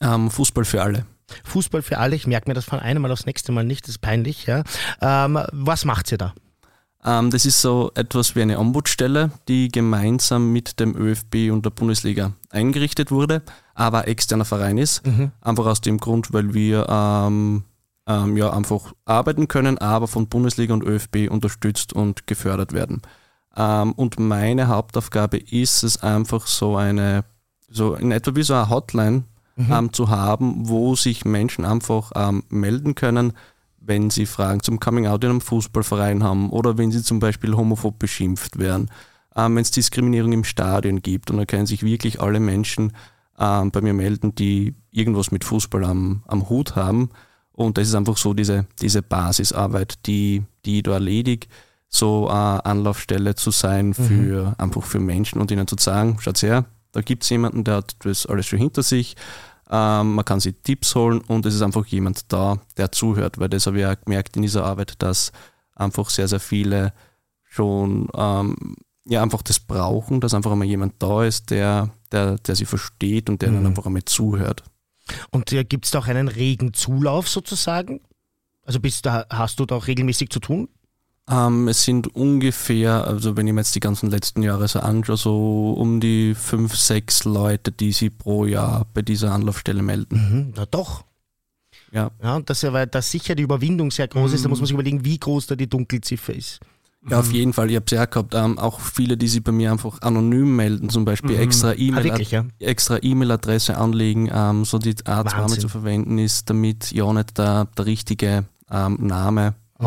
Ähm, Fußball für alle. Fußball für alle. Ich merke mir das von einem Mal aufs nächste Mal nicht. Das ist peinlich. Ja. Ähm, was macht ihr da? Ähm, das ist so etwas wie eine Ombudsstelle, die gemeinsam mit dem ÖFB und der Bundesliga eingerichtet wurde, aber externer Verein ist. Mhm. Einfach aus dem Grund, weil wir ähm, ähm, ja einfach arbeiten können, aber von Bundesliga und ÖFB unterstützt und gefördert werden. Ähm, und meine Hauptaufgabe ist es einfach so eine, so in etwa wie so eine Hotline mhm. Ähm, zu haben, wo sich Menschen einfach ähm, melden können, wenn sie Fragen zum Coming Out in einem Fußballverein haben oder wenn sie zum Beispiel homophob beschimpft werden, ähm, wenn es Diskriminierung im Stadion gibt. Und da können sich wirklich alle Menschen ähm, bei mir melden, die irgendwas mit Fußball am, am Hut haben. Und das ist einfach so diese, diese Basisarbeit, die, die ich da erledige, so eine Anlaufstelle zu sein mhm. für mhm. einfach für Menschen und ihnen zu sagen, schaut her, da gibt es jemanden, der hat das alles schon hinter sich. Ähm, man kann sich Tipps holen und es ist einfach jemand da, der zuhört, weil das habe ich auch gemerkt in dieser Arbeit, dass einfach sehr, sehr viele schon ähm, ja einfach das brauchen, dass einfach einmal jemand da ist, der, der, der sie versteht und der mhm. dann einfach einmal zuhört. Und äh, gibt es da auch einen regen Zulauf sozusagen? Also bist da, hast du da auch regelmäßig zu tun? Ähm, es sind ungefähr, also wenn ich mir jetzt die ganzen letzten Jahre so anschaue, so um die fünf, sechs Leute, die sich pro Jahr bei dieser Anlaufstelle melden. Mhm, na doch. Ja. ja und das ja, weil da sicher die Überwindung sehr groß mhm. ist, da muss man sich überlegen, wie groß da die Dunkelziffer ist. Ja, auf jeden Fall. Ich habe es ja gehabt. Ähm, auch viele, die sich bei mir einfach anonym melden, zum Beispiel mhm. extra ah, E-Mail-Adresse ja? e anlegen, ähm, so die Art Name zu verwenden ist, damit ja nicht der, der richtige ähm, Name mhm.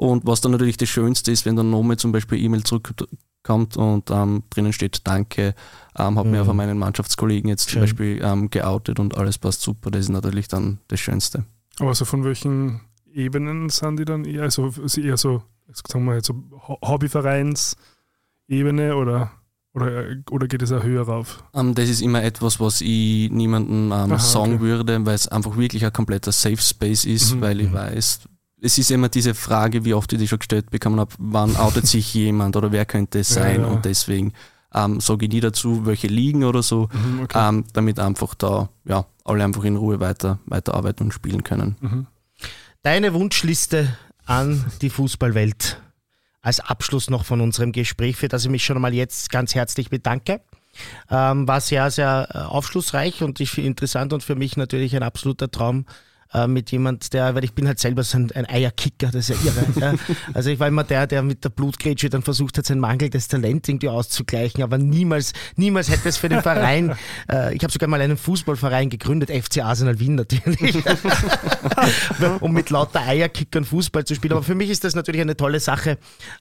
Und was dann natürlich das Schönste ist, wenn dann nochmal zum Beispiel E-Mail zurückkommt und ähm, drinnen steht Danke, ähm, habe mhm. mir von meinen Mannschaftskollegen jetzt Schön. zum Beispiel ähm, geoutet und alles passt super. Das ist natürlich dann das Schönste. Aber so von welchen Ebenen sind die dann eher? Also eher so sagen wir jetzt so Hobbyvereinsebene oder, oder, oder geht es auch höher rauf? Um, ähm, das ist immer etwas, was ich niemandem um, sagen okay. würde, weil es einfach wirklich ein kompletter Safe Space ist, mhm. weil ich mhm. weiß, es ist immer diese Frage, wie oft ich die schon gestellt bekommen habe, wann outet sich jemand oder wer könnte es sein ja, ja. und deswegen ähm, sage ich nie dazu, welche liegen oder so, mhm, okay. ähm, damit einfach da ja, alle einfach in Ruhe weiter, weiterarbeiten und spielen können. Mhm. Deine Wunschliste an die Fußballwelt. Als Abschluss noch von unserem Gespräch, für das ich mich schon einmal jetzt ganz herzlich bedanke. Ähm, war sehr, sehr äh, aufschlussreich und ich interessant und für mich natürlich ein absoluter Traum, äh, mit jemand, der, weil ich bin halt selber so ein, ein Eierkicker, das ist ja irre. ja. Also ich war immer der, der mit der Blutgrätsche dann versucht hat, sein mangelndes Talent irgendwie auszugleichen, aber niemals, niemals hätte es für den Verein, äh, ich habe sogar mal einen Fußballverein gegründet, FC Arsenal Wien natürlich, um mit lauter Eierkickern Fußball zu spielen. Aber für mich ist das natürlich eine tolle Sache.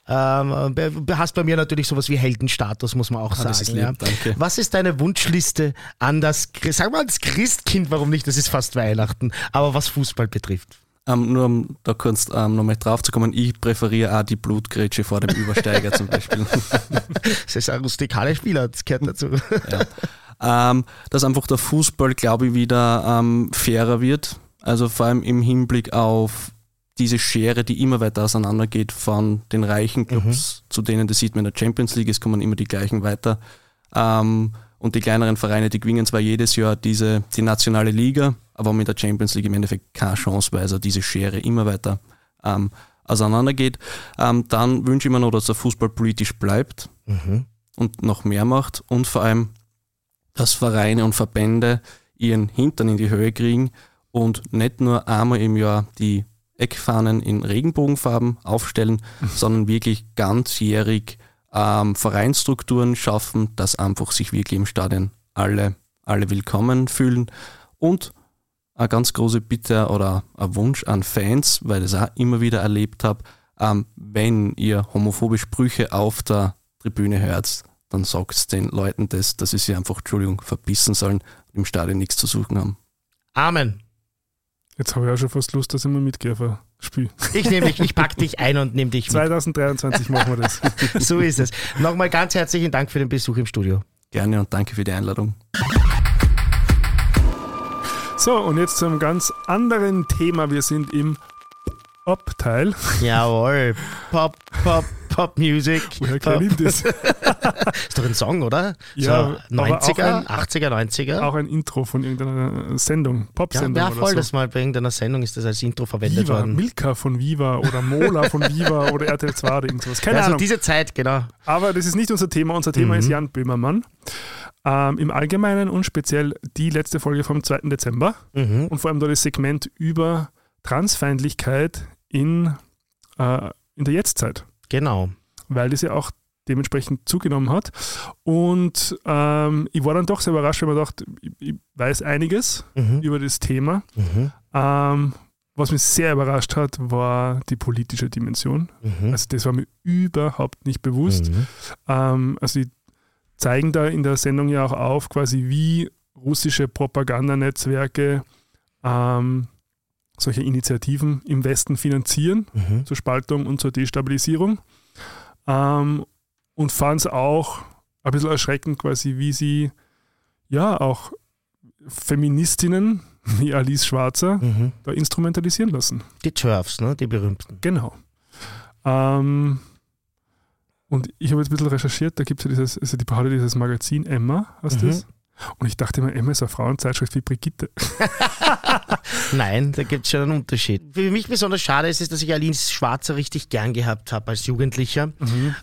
Ähm, hast bei mir natürlich sowas wie Heldenstatus, muss man auch ah, sagen. Lieb, ja. Was ist deine Wunschliste an das, sag mal das Christkind, warum nicht? Das ist fast Weihnachten. Aber was Fußball betrifft. Ähm, nur um da kurz ähm, nochmal drauf zu kommen, ich präferiere auch die Blutgrätsche vor dem Übersteiger zum Beispiel. das ist ein rustikaler Spieler, das gehört dazu. Ja. Ähm, dass einfach der Fußball, glaube ich, wieder ähm, fairer wird. Also vor allem im Hinblick auf diese Schere, die immer weiter auseinandergeht von den reichen Clubs mhm. zu denen, das sieht man in der Champions League, es kommen immer die gleichen weiter. Ähm, und die kleineren Vereine, die gewinnen zwar jedes Jahr diese, die nationale Liga, aber mit der Champions League im Endeffekt keine Chance, weil also diese Schere immer weiter ähm, auseinandergeht. Ähm, dann wünsche ich mir noch, dass der Fußball politisch bleibt mhm. und noch mehr macht und vor allem, dass Vereine und Verbände ihren Hintern in die Höhe kriegen und nicht nur einmal im Jahr die Eckfahnen in Regenbogenfarben aufstellen, mhm. sondern wirklich ganzjährig ähm, Vereinsstrukturen schaffen, dass einfach sich wirklich im Stadion alle, alle willkommen fühlen und eine ganz große Bitte oder ein Wunsch an Fans, weil ich das auch immer wieder erlebt habe, ähm, wenn ihr homophobe Sprüche auf der Tribüne hört, dann sagt den Leuten das, dass sie sich einfach, Entschuldigung, verbissen sollen, im Stadion nichts zu suchen haben. Amen. Jetzt habe ich auch schon fast Lust, dass ich mal mitgehe Spiel. Ich nehme dich, ich packe dich ein und nehme dich mit. 2023 machen wir das. so ist es. Nochmal ganz herzlichen Dank für den Besuch im Studio. Gerne und danke für die Einladung. So, und jetzt zu einem ganz anderen Thema. Wir sind im Pop-Teil. Jawohl. Pop, Pop, Pop Music. Woher kenne ich das? Ist doch ein Song, oder? Ja, so aber auch 90er, ein- 80er, 90er. Auch ein Intro von irgendeiner Sendung, ja, Pop-Sendung ja, oder voll, so. das mal bei irgendeiner Sendung ist das als Intro verwendet Viva, worden. Milka von Viva oder Mola von Viva oder RTL 2 oder irgendwas. Keine also Ahnung. diese Zeit, genau. Aber das ist nicht unser Thema. Unser Thema Mhm. ist Jan Böhmermann. Ähm, Im Allgemeinen und speziell die letzte Folge vom 2. Dezember. Mhm. Und vor allem da das Segment über Transfeindlichkeit in, äh, in der Jetztzeit. Genau. weil das ja auch dementsprechend zugenommen hat. Und ähm, ich war dann doch sehr überrascht, weil mir dachte, ich, ich weiß einiges Mhm. über das Thema. Mhm. Ähm, was mich sehr überrascht hat, war die politische Dimension. Mhm. Also das war mir überhaupt nicht bewusst. Mhm. Ähm, also die zeigen da in der Sendung ja auch auf, quasi wie russische Propagandanetzwerke ähm, solche Initiativen im Westen finanzieren Mhm. zur Spaltung und zur Destabilisierung. Ähm, und fand es auch ein bisschen erschreckend, quasi, wie sie ja auch Feministinnen wie Alice Schwarzer Mhm. da instrumentalisieren lassen. Die Turfs, ne? die berühmten. Genau. Ähm, und ich habe jetzt ein bisschen recherchiert, da gibt es ja dieses, also die ja dieses Magazin Emma, heißt Mhm. das? Und ich dachte immer, Emma ist eine Frauenzeitschrift wie Brigitte. Nein, da gibt es schon einen Unterschied. Für mich besonders schade ist, ist dass ich Alice Schwarzer richtig gern gehabt habe als Jugendlicher.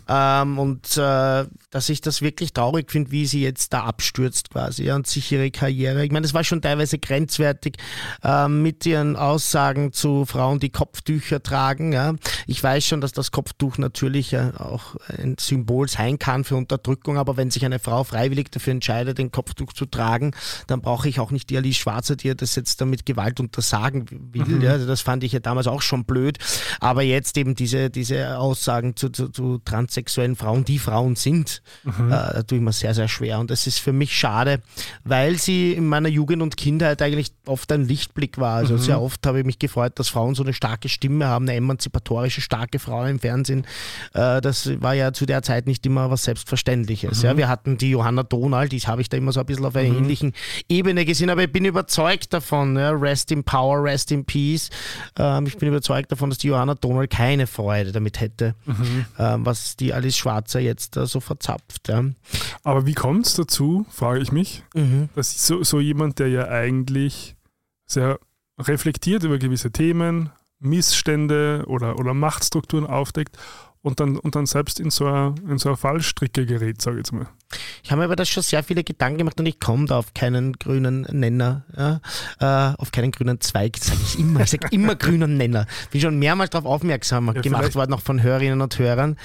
Ähm, und äh, dass ich das wirklich traurig finde, wie sie jetzt da abstürzt quasi und sich ihre Karriere. Ich meine, das war schon teilweise grenzwertig ähm, mit ihren Aussagen zu Frauen, die Kopftücher tragen. Ja. Ich weiß schon, dass das Kopftuch natürlich äh, auch ein Symbol sein kann für Unterdrückung, aber wenn sich eine Frau freiwillig dafür entscheidet, den Kopftuch zu tragen, dann brauche ich auch nicht die Alice Schwarzer, die das jetzt dann mit Gewalt untersagen will. Ja. Also das fand ich ja damals auch schon blöd. Aber jetzt eben diese, diese Aussagen zu, zu, zu transsexuellen Frauen, die Frauen sind, äh, da tue ich mir sehr, sehr schwer. Und das ist für mich schade, weil sie in meiner Jugend und Kindheit eigentlich oft ein Lichtblick war. Also sehr oft habe ich mich gefreut, dass Frauen so eine starke Stimme haben, eine emanzipatorische, starke Frau im Fernsehen. Äh, das war ja zu der Zeit nicht immer was Selbstverständliches. Ja, wir hatten die Johanna Donald, die habe ich da immer so ein bisschen auf einer ähnlichen Ebene gesehen, aber ich bin überzeugt davon, ja, rest in power, rest in peace. Ähm, ich bin überzeugt davon, dass die Johanna Donald keine Freude damit hätte, ähm, was die Alice Schwarzer jetzt äh, so verzapft. Ja. Aber wie kommt es dazu, frage ich mich, Mhm. dass so, so jemand, der ja eigentlich sehr reflektiert über gewisse Themen, Missstände oder, oder Machtstrukturen aufdeckt und dann, und dann selbst in so eine, in so eine Fallstricke gerät, sage ich jetzt mal. Ich habe mir aber das schon sehr viele Gedanken gemacht und ich komme da auf keinen grünen Nenner, ja, äh, auf keinen grünen Zweig, sage ich immer. Ich sage immer grünen Nenner. Bin schon mehrmals darauf aufmerksam gemacht vielleicht- worden, auch von Hörerinnen und Hörern.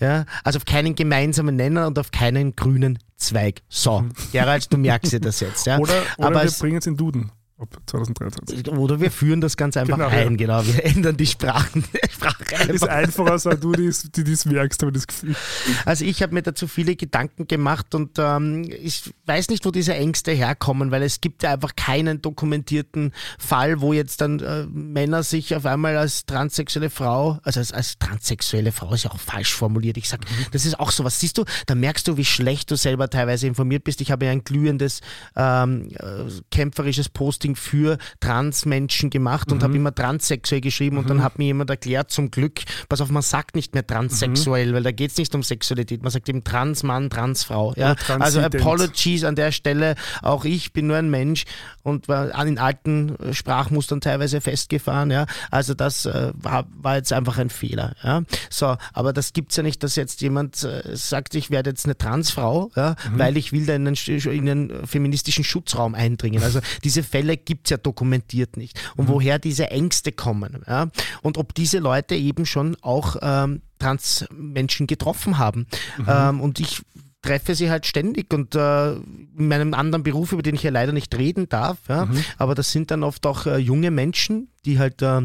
Ja, also auf keinen gemeinsamen Nenner und auf keinen grünen Zweig. So, Gerald, du merkst dir das jetzt. Ja. Oder, oder aber wir bringen es in Duden ab 2023. oder wir führen das ganz einfach Genau, ein, genau. Wir ändern die Sprachen, Sprache Ist einfach. einfacher, als du das, die das merkst, habe ich das Gefühl. Also ich habe mir dazu viele Gedanken gemacht und ähm, ich weiß nicht, wo diese Ängste herkommen, weil es gibt ja einfach keinen dokumentierten Fall, wo jetzt dann äh, Männer sich auf einmal als transsexuelle Frau, also als, als transsexuelle Frau ist ja auch falsch formuliert. Ich sag, das ist auch sowas. Siehst du, da merkst du, wie schlecht du selber teilweise informiert bist. Ich habe ja ein glühendes ähm, äh, kämpferisches Posting für Transmenschen gemacht und habe immer transsexuell geschrieben und dann hat mir jemand erklärt, zum Glück, pass auf, man sagt nicht mehr transsexuell, weil da geht es nicht um Sexualität, man sagt eben Transmann, Transfrau. Ja? Also. Apologies an der Stelle, auch ich bin nur ein Mensch und war an den alten äh, Sprachmustern teilweise festgefahren. Ja? Also das äh, war, war jetzt einfach ein Fehler. Ja? So, aber das gibt's ja nicht, dass jetzt jemand äh, sagt, ich werde jetzt eine Transfrau, ja? weil ich will da in einen, in einen feministischen Schutzraum eindringen. Also diese Fälle gibt's ja dokumentiert nicht. Und woher diese Ängste kommen. Ja? Und ob diese Leute eben schon auch ähm, Transmenschen getroffen haben. Ähm, und ich treffe sie halt ständig und äh, in meinem anderen Beruf, über den ich ja leider nicht reden darf, ja, aber das sind dann oft auch äh, junge Menschen, die halt äh,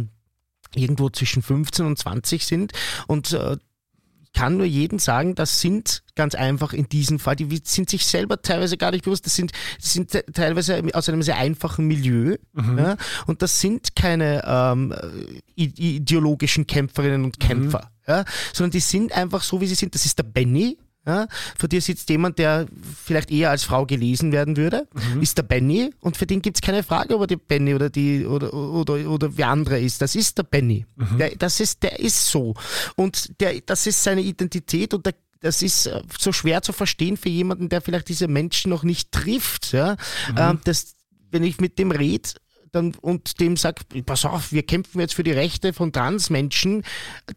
irgendwo zwischen 15 und 20 sind und äh, kann nur jedem sagen, das sind ganz einfach in diesem Fall, die sind sich selber teilweise gar nicht bewusst, das sind, das sind te- teilweise aus einem sehr einfachen Milieu ja, und das sind keine ähm, ideologischen Kämpferinnen und Kämpfer, ja, sondern die sind einfach so, wie sie sind. Das ist der Benny, Ja? Vor dir sitzt jemand, der vielleicht eher als Frau gelesen werden würde, Mhm. ist der Benny und für den gibt es keine Frage, ob er die Benny oder die oder, oder, oder wer andere ist. Das ist der Benny. Mhm. Der, das ist, der ist so. Und der, das ist seine Identität und der das ist äh, so schwer zu verstehen für jemanden, der vielleicht diese Menschen noch nicht trifft. Ja? Mhm. Ähm, das, wenn ich mit dem rede, dann, und dem sagt, pass auf, wir kämpfen jetzt für die Rechte von Transmenschen,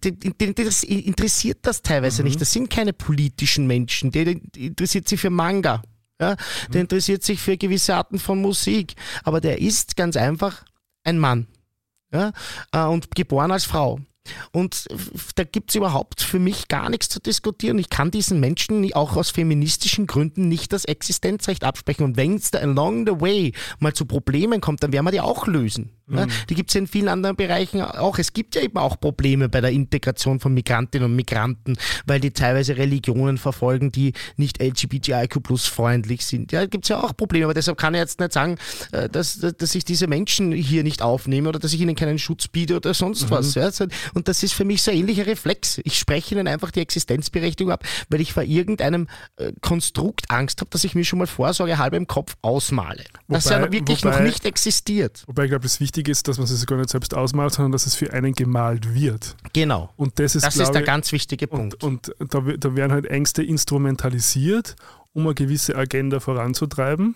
das interessiert das teilweise nicht. Das sind keine politischen Menschen, der, interessiert sich für Manga. Ja? Der interessiert sich für gewisse Arten von Musik. Aber der ist ganz einfach ein Mann. Ja? Äh, Und geboren als Frau. Und da gibt es überhaupt für mich gar nichts zu diskutieren. Ich kann diesen Menschen auch aus feministischen Gründen nicht das Existenzrecht absprechen. Und wenn es da along the way mal zu Problemen kommt, dann werden wir die auch lösen. Ja, die gibt es ja in vielen anderen Bereichen auch. Es gibt ja eben auch Probleme bei der Integration von Migrantinnen und Migranten, weil die teilweise Religionen verfolgen, die nicht LGBTIQ plus freundlich sind. Ja, gibt es ja auch Probleme, aber deshalb kann ich jetzt nicht sagen, äh, dass, dass ich diese Menschen hier nicht aufnehme oder dass ich ihnen keinen Schutz biete oder sonst was. Ja. Und das ist für mich so ein ähnlicher Reflex. Ich spreche ihnen einfach die Existenzberechtigung ab, weil ich vor irgendeinem äh, Konstrukt Angst habe, dass ich mir schon mal Vorsorge halb im Kopf ausmale. das ja Wobei- wirklich wobei- noch nicht existiert. Wobei ich glaube, das Wichtige ist, dass man es gar nicht selbst ausmalt, sondern dass es für einen gemalt wird. Genau. Und das ist, Das ist der ganz wichtige Punkt. Und, und da, da werden halt Ängste instrumentalisiert, um eine gewisse Agenda voranzutreiben.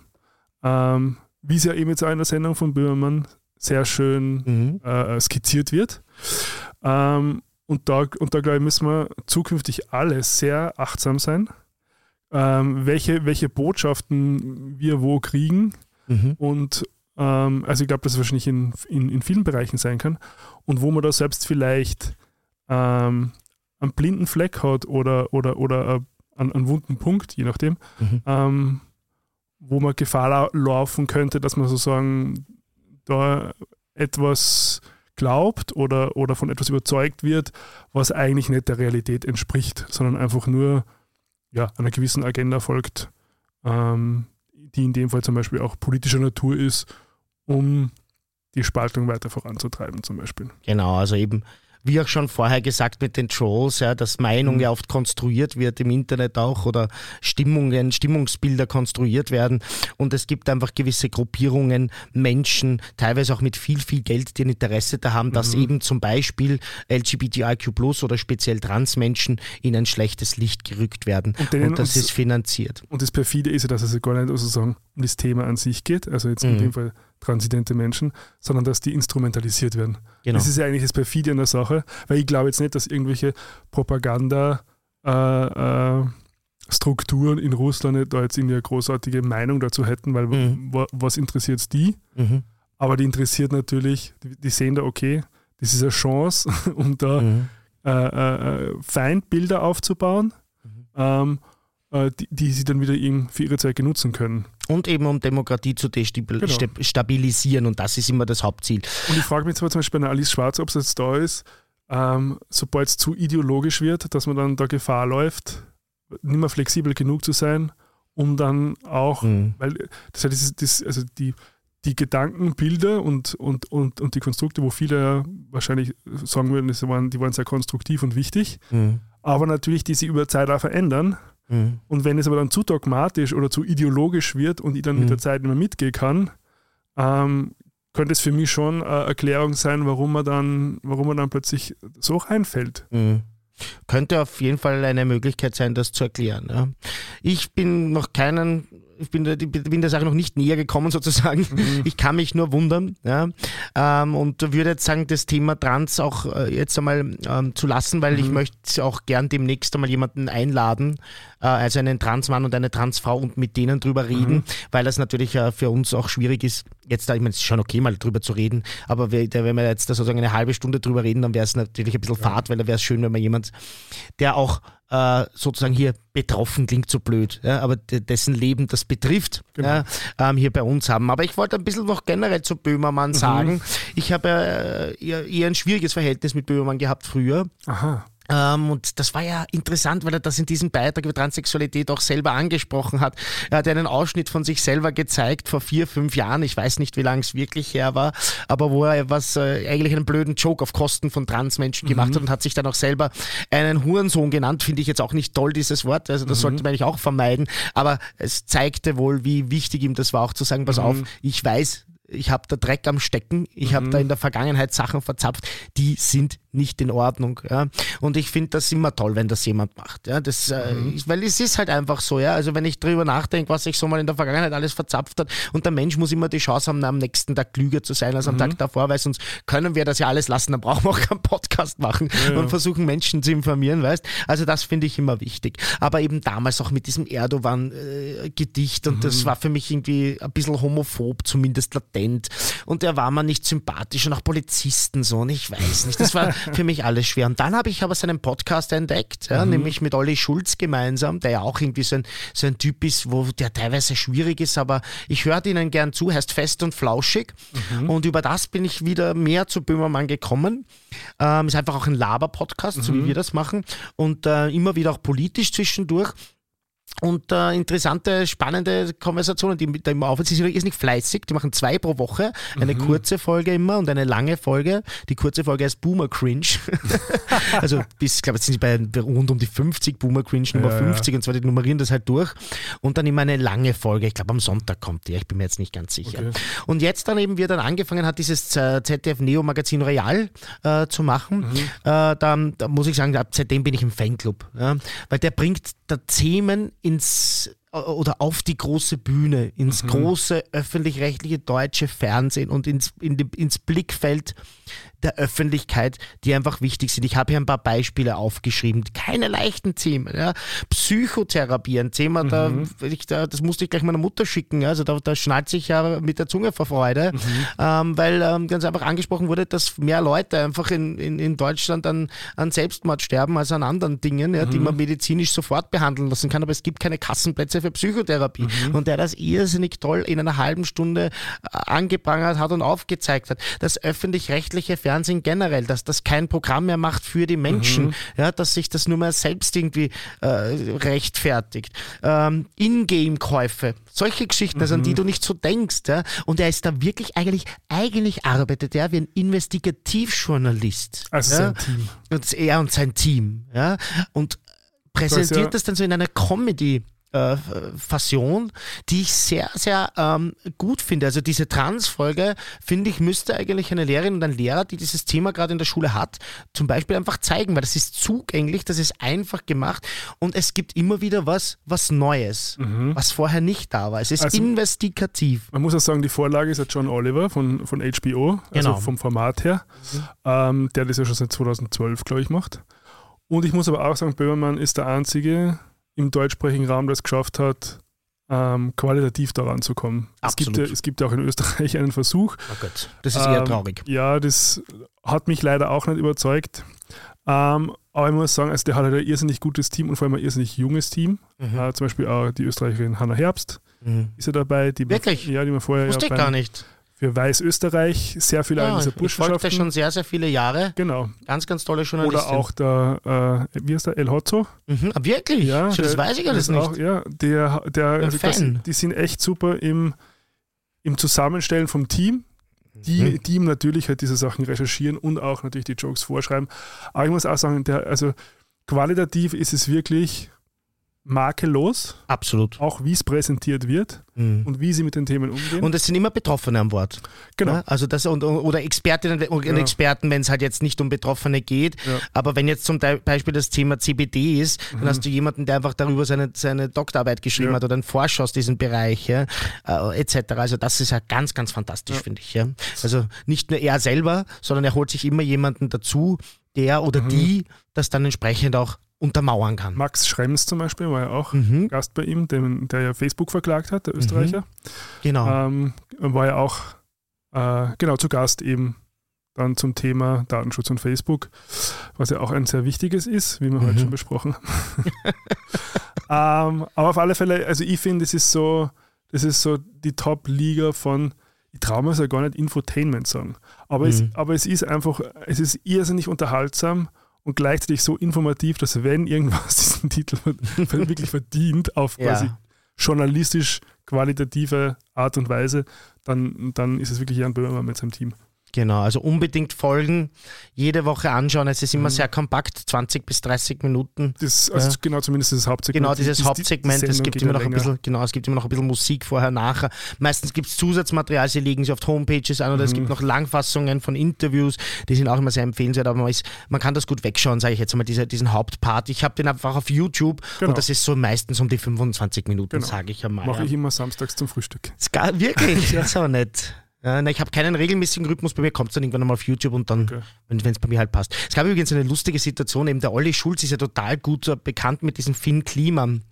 Ähm, wie es ja eben jetzt auch in der Sendung von Böhmermann sehr schön Mhm. äh, skizziert wird. Ähm, und da, und da glaube ich, müssen wir zukünftig alle sehr achtsam sein, ähm, welche, welche Botschaften wir wo kriegen. Mhm. Und ähm, also ich glaube, dass es wahrscheinlich in, in, in vielen Bereichen sein kann. Und wo man da selbst vielleicht ähm, einen blinden Fleck hat oder, oder, oder äh, einen, einen wunden Punkt, je nachdem, Mhm. ähm, wo man Gefahr lau laufen könnte, dass man sozusagen da etwas glaubt oder, oder von etwas überzeugt wird, was eigentlich nicht der Realität entspricht, sondern einfach nur ja, einer gewissen Agenda folgt, ähm, die in dem Fall zum Beispiel auch politischer Natur ist, um die Spaltung weiter voranzutreiben zum Beispiel. Genau, also eben, wie auch schon vorher gesagt mit den Trolls, ja, dass Meinung Mhm. ja oft konstruiert wird im Internet auch oder Stimmungen, Stimmungsbilder konstruiert werden. Und es gibt einfach gewisse Gruppierungen, Menschen, teilweise auch mit viel, viel Geld, die ein Interesse da haben, dass Mhm. eben zum Beispiel LGBTIQ oder speziell Transmenschen in ein schlechtes Licht gerückt werden. Und Und das ist finanziert. Und das Perfide ist ja, dass es gar nicht sozusagen um das Thema an sich geht, also jetzt in Mhm. dem Fall transidente Menschen, sondern dass die instrumentalisiert werden. Genau. Das ist ja eigentlich das Perfide an der Sache, weil ich glaube jetzt nicht, dass irgendwelche Propaganda äh, äh, Strukturen in Russland da jetzt irgendwie eine großartige Meinung dazu hätten, weil Mhm. wa- was interessiert es die? Mhm. Aber die interessiert natürlich, die, die sehen da, okay, das ist eine Chance, um da Mhm. äh, äh, äh, Feindbilder aufzubauen, Mhm. ähm, äh, die, die sie dann wieder für ihre Zwecke nutzen können. Und eben um Demokratie zu destabilisieren. Und das ist immer das Hauptziel. Und ich frage mich zwar zum Beispiel bei einer Alice Schwarz, ob es jetzt da ist, ähm, sobald es zu ideologisch wird, dass man dann da Gefahr läuft, nicht mehr flexibel genug zu sein, um dann auch, Mhm. weil das, heißt, das, das also die, die Gedanken, Bilder und, und, und, und die Konstrukte, wo viele wahrscheinlich sagen würden, das waren, die waren sehr konstruktiv und wichtig, Mhm. aber natürlich, die sich über Zeit auch verändern. Mhm. Und wenn es aber dann zu dogmatisch oder zu ideologisch wird und ich dann Mhm. mit der Zeit nicht mehr mitgehen kann, ähm, könnte es für mich schon eine Erklärung sein, warum man dann, warum man dann plötzlich so reinfällt. Mhm. Könnte auf jeden Fall eine Möglichkeit sein, das zu erklären. Ja. Ich bin noch keinen, ich bin der, bin der Sache noch nicht näher gekommen sozusagen. Ich kann mich nur wundern ja. ähm, und würde jetzt sagen, das Thema Trans auch äh, jetzt einmal ähm, zu lassen, weil ich möchte auch gern demnächst einmal jemanden einladen, äh, also einen Transmann und eine Transfrau und mit denen drüber reden, weil das natürlich äh, für uns auch schwierig ist. Jetzt, da, ich meine, es ist schon okay, mal drüber zu reden, aber wenn wir jetzt da sozusagen eine halbe Stunde drüber reden, dann wäre es natürlich ein bisschen fad, weil da wäre es schön, wenn man jemand, der auch äh, sozusagen hier betroffen klingt so blöd, ja, aber de- dessen Leben das betrifft, Genau. ja, ähm, hier bei uns haben. Aber ich wollte ein bisschen noch generell zu Böhmermann sagen. Ich habe äh, eher, eher ein schwieriges Verhältnis mit Böhmermann gehabt früher. Aha. Ähm, und das war ja interessant, weil er das in diesem Beitrag über Transsexualität auch selber angesprochen hat. Er hat einen Ausschnitt von sich selber gezeigt vor vier, fünf Jahren. Ich weiß nicht, wie lange es wirklich her war, aber wo er was äh, eigentlich einen blöden Joke auf Kosten von Transmenschen gemacht mhm. hat und hat sich dann auch selber einen Hurensohn genannt. Finde ich jetzt auch nicht toll, dieses Wort. Also das mhm. sollte man eigentlich auch vermeiden. Aber es zeigte wohl, wie wichtig ihm das war, auch zu sagen, pass mhm. auf, ich weiß, ich habe da Dreck am Stecken, ich mhm. habe da in der Vergangenheit Sachen verzapft, die sind nicht in Ordnung. Ja. Und ich finde das immer toll, wenn das jemand macht. Ja. Das, äh, mhm. weil es ist halt einfach so, ja. Also wenn ich drüber nachdenke, was sich so mal in der Vergangenheit alles verzapft hat, und der Mensch muss immer die Chance haben, am nächsten Tag klüger zu sein als am mhm. Tag davor, weil sonst können wir das ja alles lassen, dann brauchen wir auch keinen Podcast machen ja, und versuchen Menschen zu informieren, weißt Also das finde ich immer wichtig. Aber eben damals auch mit diesem Erdogan-Gedicht äh, und das mhm. war für mich irgendwie ein bisschen homophob, zumindest latent. Und er war mir nicht sympathisch und auch Polizisten so und ich weiß nicht. Das war für mich alles schwer. Und dann habe ich aber seinen Podcast entdeckt, ja, mhm. nämlich mit Olli Schulz gemeinsam, der ja auch irgendwie so ein, so ein Typ ist, wo der teilweise schwierig ist, aber ich höre ihnen gern zu, heißt fest und flauschig. Mhm. Und über das bin ich wieder mehr zu Böhmermann gekommen. Ähm, ist einfach auch ein Laber-Podcast, mhm. so wie mhm. wir das machen. Und äh, immer wieder auch politisch zwischendurch und äh, interessante, spannende Konversationen, die da immer aufhören. Sie sind irrsinnig fleißig, die machen zwei pro Woche, eine mhm. kurze Folge immer und eine lange Folge. Die kurze Folge heißt Boomer Cringe. also bis, ich glaube, jetzt sind sie bei rund um die 50, Boomer Cringe Nummer ja, 50 ja. und zwar die nummerieren das halt durch. Und dann immer eine lange Folge, ich glaube am Sonntag kommt die, ich bin mir jetzt nicht ganz sicher. Okay. Und jetzt dann eben, wie er dann angefangen hat, dieses äh, ZDF Neo Magazin Real äh, zu machen, mhm. äh, da, da, muss ich sagen, ab seitdem bin ich im Fanclub. Ja? Weil der bringt da Themen ins oder auf die große Bühne, ins mhm. große öffentlich-rechtliche deutsche Fernsehen und ins, in die, ins Blickfeld der Öffentlichkeit, die einfach wichtig sind. Ich habe hier ein paar Beispiele aufgeschrieben. Keine leichten Themen. Ja. Psychotherapie, ein Thema, mhm. da, ich, da, das musste ich gleich meiner Mutter schicken. Also da, da schnallt sich ja mit der Zunge vor Freude, mhm. ähm, weil ähm, ganz einfach angesprochen wurde, dass mehr Leute einfach in, in, in Deutschland an, an Selbstmord sterben als an anderen Dingen, ja, mhm. die man medizinisch sofort behandeln lassen kann. Aber es gibt keine Kassenplätze für Psychotherapie. Mhm. Und der das irrsinnig toll in einer halben Stunde äh, angeprangert hat und aufgezeigt hat. Das öffentlich-rechtliche Fernsehen generell, dass das kein Programm mehr macht für die Menschen, mhm. ja, dass sich das nur mehr selbst irgendwie äh, rechtfertigt. Ähm, Ingame-Käufe, solche Geschichten, also an die mhm. du nicht so denkst. Ja? Und er ist da wirklich eigentlich, eigentlich arbeitet er wie ein Investigativjournalist. Also ja? sein Team. Und er und sein Team. Ja? Und präsentiert das, ja das dann so in einer Comedy äh, Fassion, die ich sehr, sehr ähm, gut finde. Also diese Trans-Folge, finde ich, müsste eigentlich eine Lehrerin und ein Lehrer, die dieses Thema gerade in der Schule hat, zum Beispiel einfach zeigen, weil das ist zugänglich, das ist einfach gemacht und es gibt immer wieder was, was Neues, mhm. was vorher nicht da war. Es ist also, investigativ. Man muss auch sagen, die Vorlage ist ja John Oliver von, von HBO, also genau. vom Format her, mhm. ähm, der das ja schon seit 2012, glaube ich, macht. Und ich muss aber auch sagen, Böhmermann ist der einzige im deutschsprachigen Raum das geschafft hat, ähm, qualitativ daran zu kommen. Es gibt, ja, es gibt ja auch in Österreich einen Versuch. Oh Gott, das ist eher ähm, traurig. Ja, das hat mich leider auch nicht überzeugt. Ähm, aber ich muss sagen, also der hat halt ein irrsinnig gutes Team und vor allem ein irrsinnig junges Team. Mhm. Äh, zum Beispiel auch die Österreicherin Hanna Herbst mhm. ist ja dabei. Die Wirklich? Man, ja, die man vorher Wusste ja ich gar nicht für Weißösterreich sehr viele ja, dieser Burschenschaften. Ich schon sehr, sehr viele Jahre. Genau. Ganz, ganz tolle Journalistin. Oder auch der, äh, wie heißt der, El Hotzo. Mhm, ah, wirklich? Ja, so, das der, weiß ich alles nicht. Auch, ja, der, der, also das, die sind echt super im, im Zusammenstellen vom Team. Die, mhm. die ihm natürlich halt diese Sachen recherchieren und auch natürlich die Jokes vorschreiben. Aber ich muss auch sagen, der, also qualitativ ist es wirklich makellos. Absolut. Auch wie es präsentiert wird mhm. und wie sie mit den Themen umgehen. Und es sind immer Betroffene an Bord. Genau. Ja, also das, und, oder Expertinnen und ja. Experten, wenn es halt jetzt nicht um Betroffene geht. Ja. Aber wenn jetzt zum Beispiel das Thema CBD ist, dann mhm. hast du jemanden, der einfach darüber seine, seine Doktorarbeit geschrieben hat oder einen Forscher aus diesem Bereich ja, äh, etc. Also das ist ja ganz, ganz fantastisch, finde ich. Ja. Also nicht nur er selber, sondern er holt sich immer jemanden dazu, der oder mhm. die das dann entsprechend auch untermauern kann. Max Schrems zum Beispiel war ja auch mhm. Gast bei ihm, dem, der ja Facebook verklagt hat, der Österreicher. Mhm. Genau. Ähm, war ja auch äh, genau zu Gast eben dann zum Thema Datenschutz und Facebook, was ja auch ein sehr wichtiges ist, wie wir mhm. heute schon besprochen haben. ähm, aber auf alle Fälle, also ich finde, das ist so, das ist so die Top-Liga von, ich traue mir es ja gar nicht Infotainment sagen, aber, es, mhm. aber es ist einfach, es ist irrsinnig unterhaltsam und gleichzeitig so informativ, dass wenn irgendwas diesen Titel wirklich verdient, auf quasi Ja. journalistisch qualitative Art und Weise, dann, dann ist es wirklich Jan Böhmermann mit seinem Team. Genau, also unbedingt folgen, jede Woche anschauen. Es ist immer sehr kompakt, 20 bis 30 Minuten. Das, also Ja. genau, zumindest das Hauptsegment. Genau, dieses Die- die- Hauptsegment, es gibt immer noch ein länger. bisschen, genau, es gibt immer noch ein bisschen Musik vorher, nachher. Meistens gibt es Zusatzmaterial, sie legen sie auf Homepages an oder es Mhm. gibt noch Langfassungen von Interviews, die sind auch immer sehr empfehlenswert, aber man, ist, man kann das gut wegschauen, sage ich jetzt mal, diese, diesen Hauptpart. Ich habe den einfach auf YouTube Genau. und das ist so meistens um die 25 Minuten, Genau. sage ich einmal. Mache ich immer samstags zum Frühstück. Gar, wirklich, das ist aber nett. Ja, na, ich habe keinen regelmäßigen Rhythmus, bei mir kommt es dann irgendwann einmal auf YouTube und dann, Okay. wenn es bei mir halt passt. Es gab übrigens eine lustige Situation, eben der Olli Schulz ist ja total gut äh, bekannt mit diesem Finn Kliman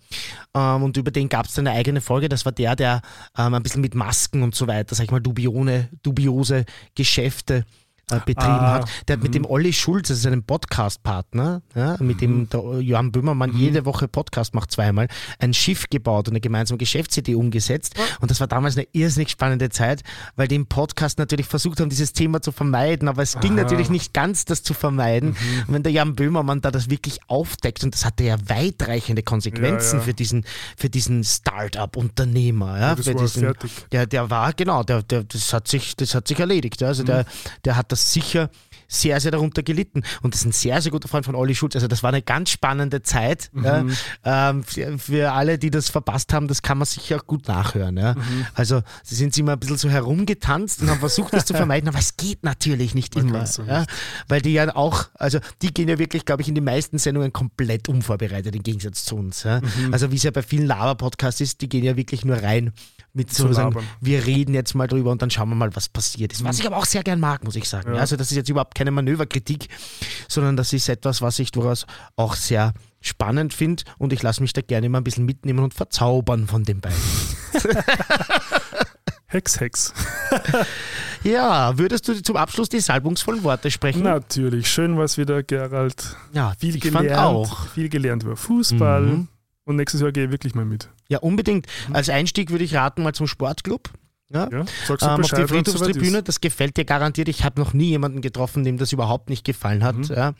ähm, und über den gab es dann eine eigene Folge, das war der, der ähm, ein bisschen mit Masken und so weiter, sag ich mal, dubione, dubiose Geschäfte äh, betrieben Ah, hat. Der hat mit dem Olli Schulz, das ist ein Podcast-Partner, ja, mit Mhm. dem der Johann Böhmermann jede Woche Podcast macht, zweimal, ein Schiff gebaut und eine gemeinsame Geschäftsidee umgesetzt. Und das war damals eine irrsinnig spannende Zeit, weil die im Podcast natürlich versucht haben, dieses Thema zu vermeiden, aber es ging Aha. natürlich nicht ganz, das zu vermeiden. Mhm. Und wenn der Jan Böhmermann da das wirklich aufdeckt, und das hatte ja weitreichende Konsequenzen Ja, ja. für diesen, für diesen Start-up-Unternehmer, ja, fertig. der, war, genau, der, der, das, hat sich, das hat sich erledigt. ja. Also der, der hat das sicher sehr, sehr darunter gelitten. Und das ist ein sehr, sehr guter Freund von Olli Schulz. Also das war eine ganz spannende Zeit. Ja. Ähm, für, für alle, die das verpasst haben, das kann man sicher auch gut nachhören. Ja. Also sie sind immer ein bisschen so herumgetanzt und haben versucht, das zu vermeiden, aber es geht natürlich nicht Man immer. so Ja. Weil die ja auch, also die gehen ja wirklich, glaube ich, in die meisten Sendungen komplett unvorbereitet im Gegensatz zu uns. Ja. Also wie es ja bei vielen Lava-Podcasts ist, die gehen ja wirklich nur rein mit so sagen, wir reden jetzt mal drüber und dann schauen wir mal, was passiert ist. Was ich aber auch sehr gern mag, muss ich sagen. Ja. Also das ist jetzt überhaupt keine Manöverkritik, sondern das ist etwas, was ich durchaus auch sehr spannend finde und ich lasse mich da gerne immer ein bisschen mitnehmen und verzaubern von den beiden. Hex, Hex. Ja, würdest du zum Abschluss die salbungsvollen Worte sprechen? Natürlich, schön was wieder, Gerald. ja, Viel ich gelernt. fand auch. Viel gelernt über Fußball. Mhm. Und nächstes Jahr gehe ich wirklich mal mit. Ja, unbedingt. Mhm. Als Einstieg würde ich raten mal zum Sportclub. Ja? Ja? Sagst du ähm, auf die Friedhofstribüne, das gefällt dir garantiert. Ich habe noch nie jemanden getroffen, dem das überhaupt nicht gefallen hat. Mhm. Ja.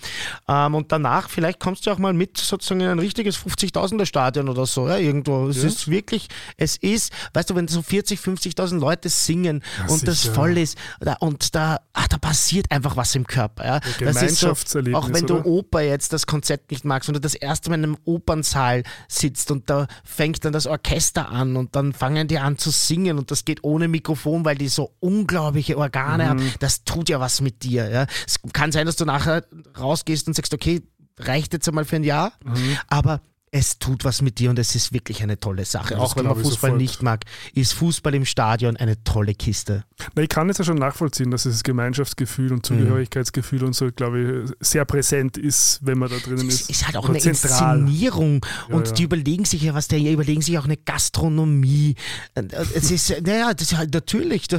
Ähm, und danach, vielleicht kommst du auch mal mit sozusagen in ein richtiges 50.000er Stadion oder so, ja, irgendwo. Es Ja. ist wirklich, es ist, weißt du, wenn so 40, 50.000 Leute singen Ja, und das sicher. voll ist da, und da, ach, da passiert einfach was im Körper. Ja. Das ist so, auch wenn du oder? Oper jetzt das Konzept nicht magst und du das erste Mal in einem Opernsaal sitzt und da fängt dann das Orchester an und dann fangen die an zu singen und das geht ohne Mikrofon, weil die so unglaubliche Organe haben. Mhm. Das tut ja was mit dir. Ja. Es kann sein, dass du nachher rausgehst und sagst, okay, reicht jetzt einmal für ein Jahr, Mhm. aber es tut was mit dir und es ist wirklich eine tolle Sache. Ja, Auch wenn man Fußball sofort. nicht mag, ist Fußball im Stadion eine tolle Kiste. Na, ich kann es ja schon nachvollziehen, dass das Gemeinschaftsgefühl Mhm. und Zugehörigkeitsgefühl und so, glaube ich, sehr präsent ist, wenn man da drinnen Es ist. ist halt auch Oder eine zentral. Inszenierung Ja, und ja. die überlegen sich ja was, die überlegen sich auch eine Gastronomie. Äh, Es ist, naja, das ist halt natürlich, du-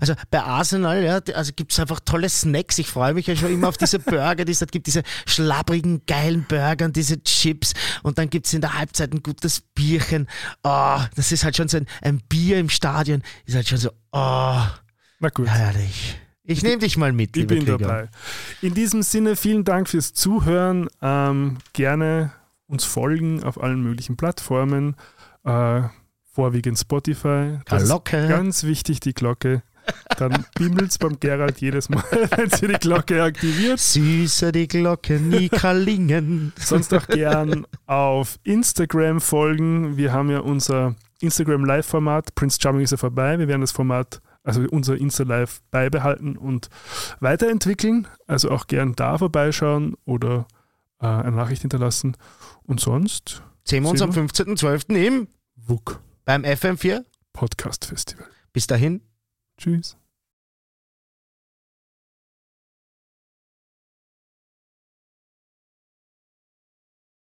also bei Arsenal, ja, also gibt es einfach tolle Snacks. Ich freue mich ja schon immer auf diese Burger, die es gibt, diese schlabbrigen, geilen Burger und diese Chips und dann gibt es in der Halbzeit ein gutes Bierchen. Oh, das ist halt schon so ein, ein Bier im Stadion, ist halt schon so, oh, Na gut. herrlich. Ich nehme dich mal mit, Ich bin Gregor. dabei. In diesem Sinne, vielen Dank fürs Zuhören. Ähm, gerne uns folgen auf allen möglichen Plattformen, äh, vorwiegend Spotify. Das Glocke. Ganz wichtig, die Glocke. Dann bimmelt es beim Gerald jedes Mal, wenn sie die Glocke aktiviert. Süßer die Glocke nie klingen. Sonst auch gern auf Instagram folgen. Wir haben ja unser Instagram Live-Format. Prince Charming ist ja vorbei. Wir werden das Format, also unser Insta-Live beibehalten und weiterentwickeln. Also auch gern da vorbeischauen oder äh, eine Nachricht hinterlassen. Und sonst Sehen wir uns Sehen am wir. 15.12. im WUK beim FM4. Podcast Festival. Bis dahin. Tschüss.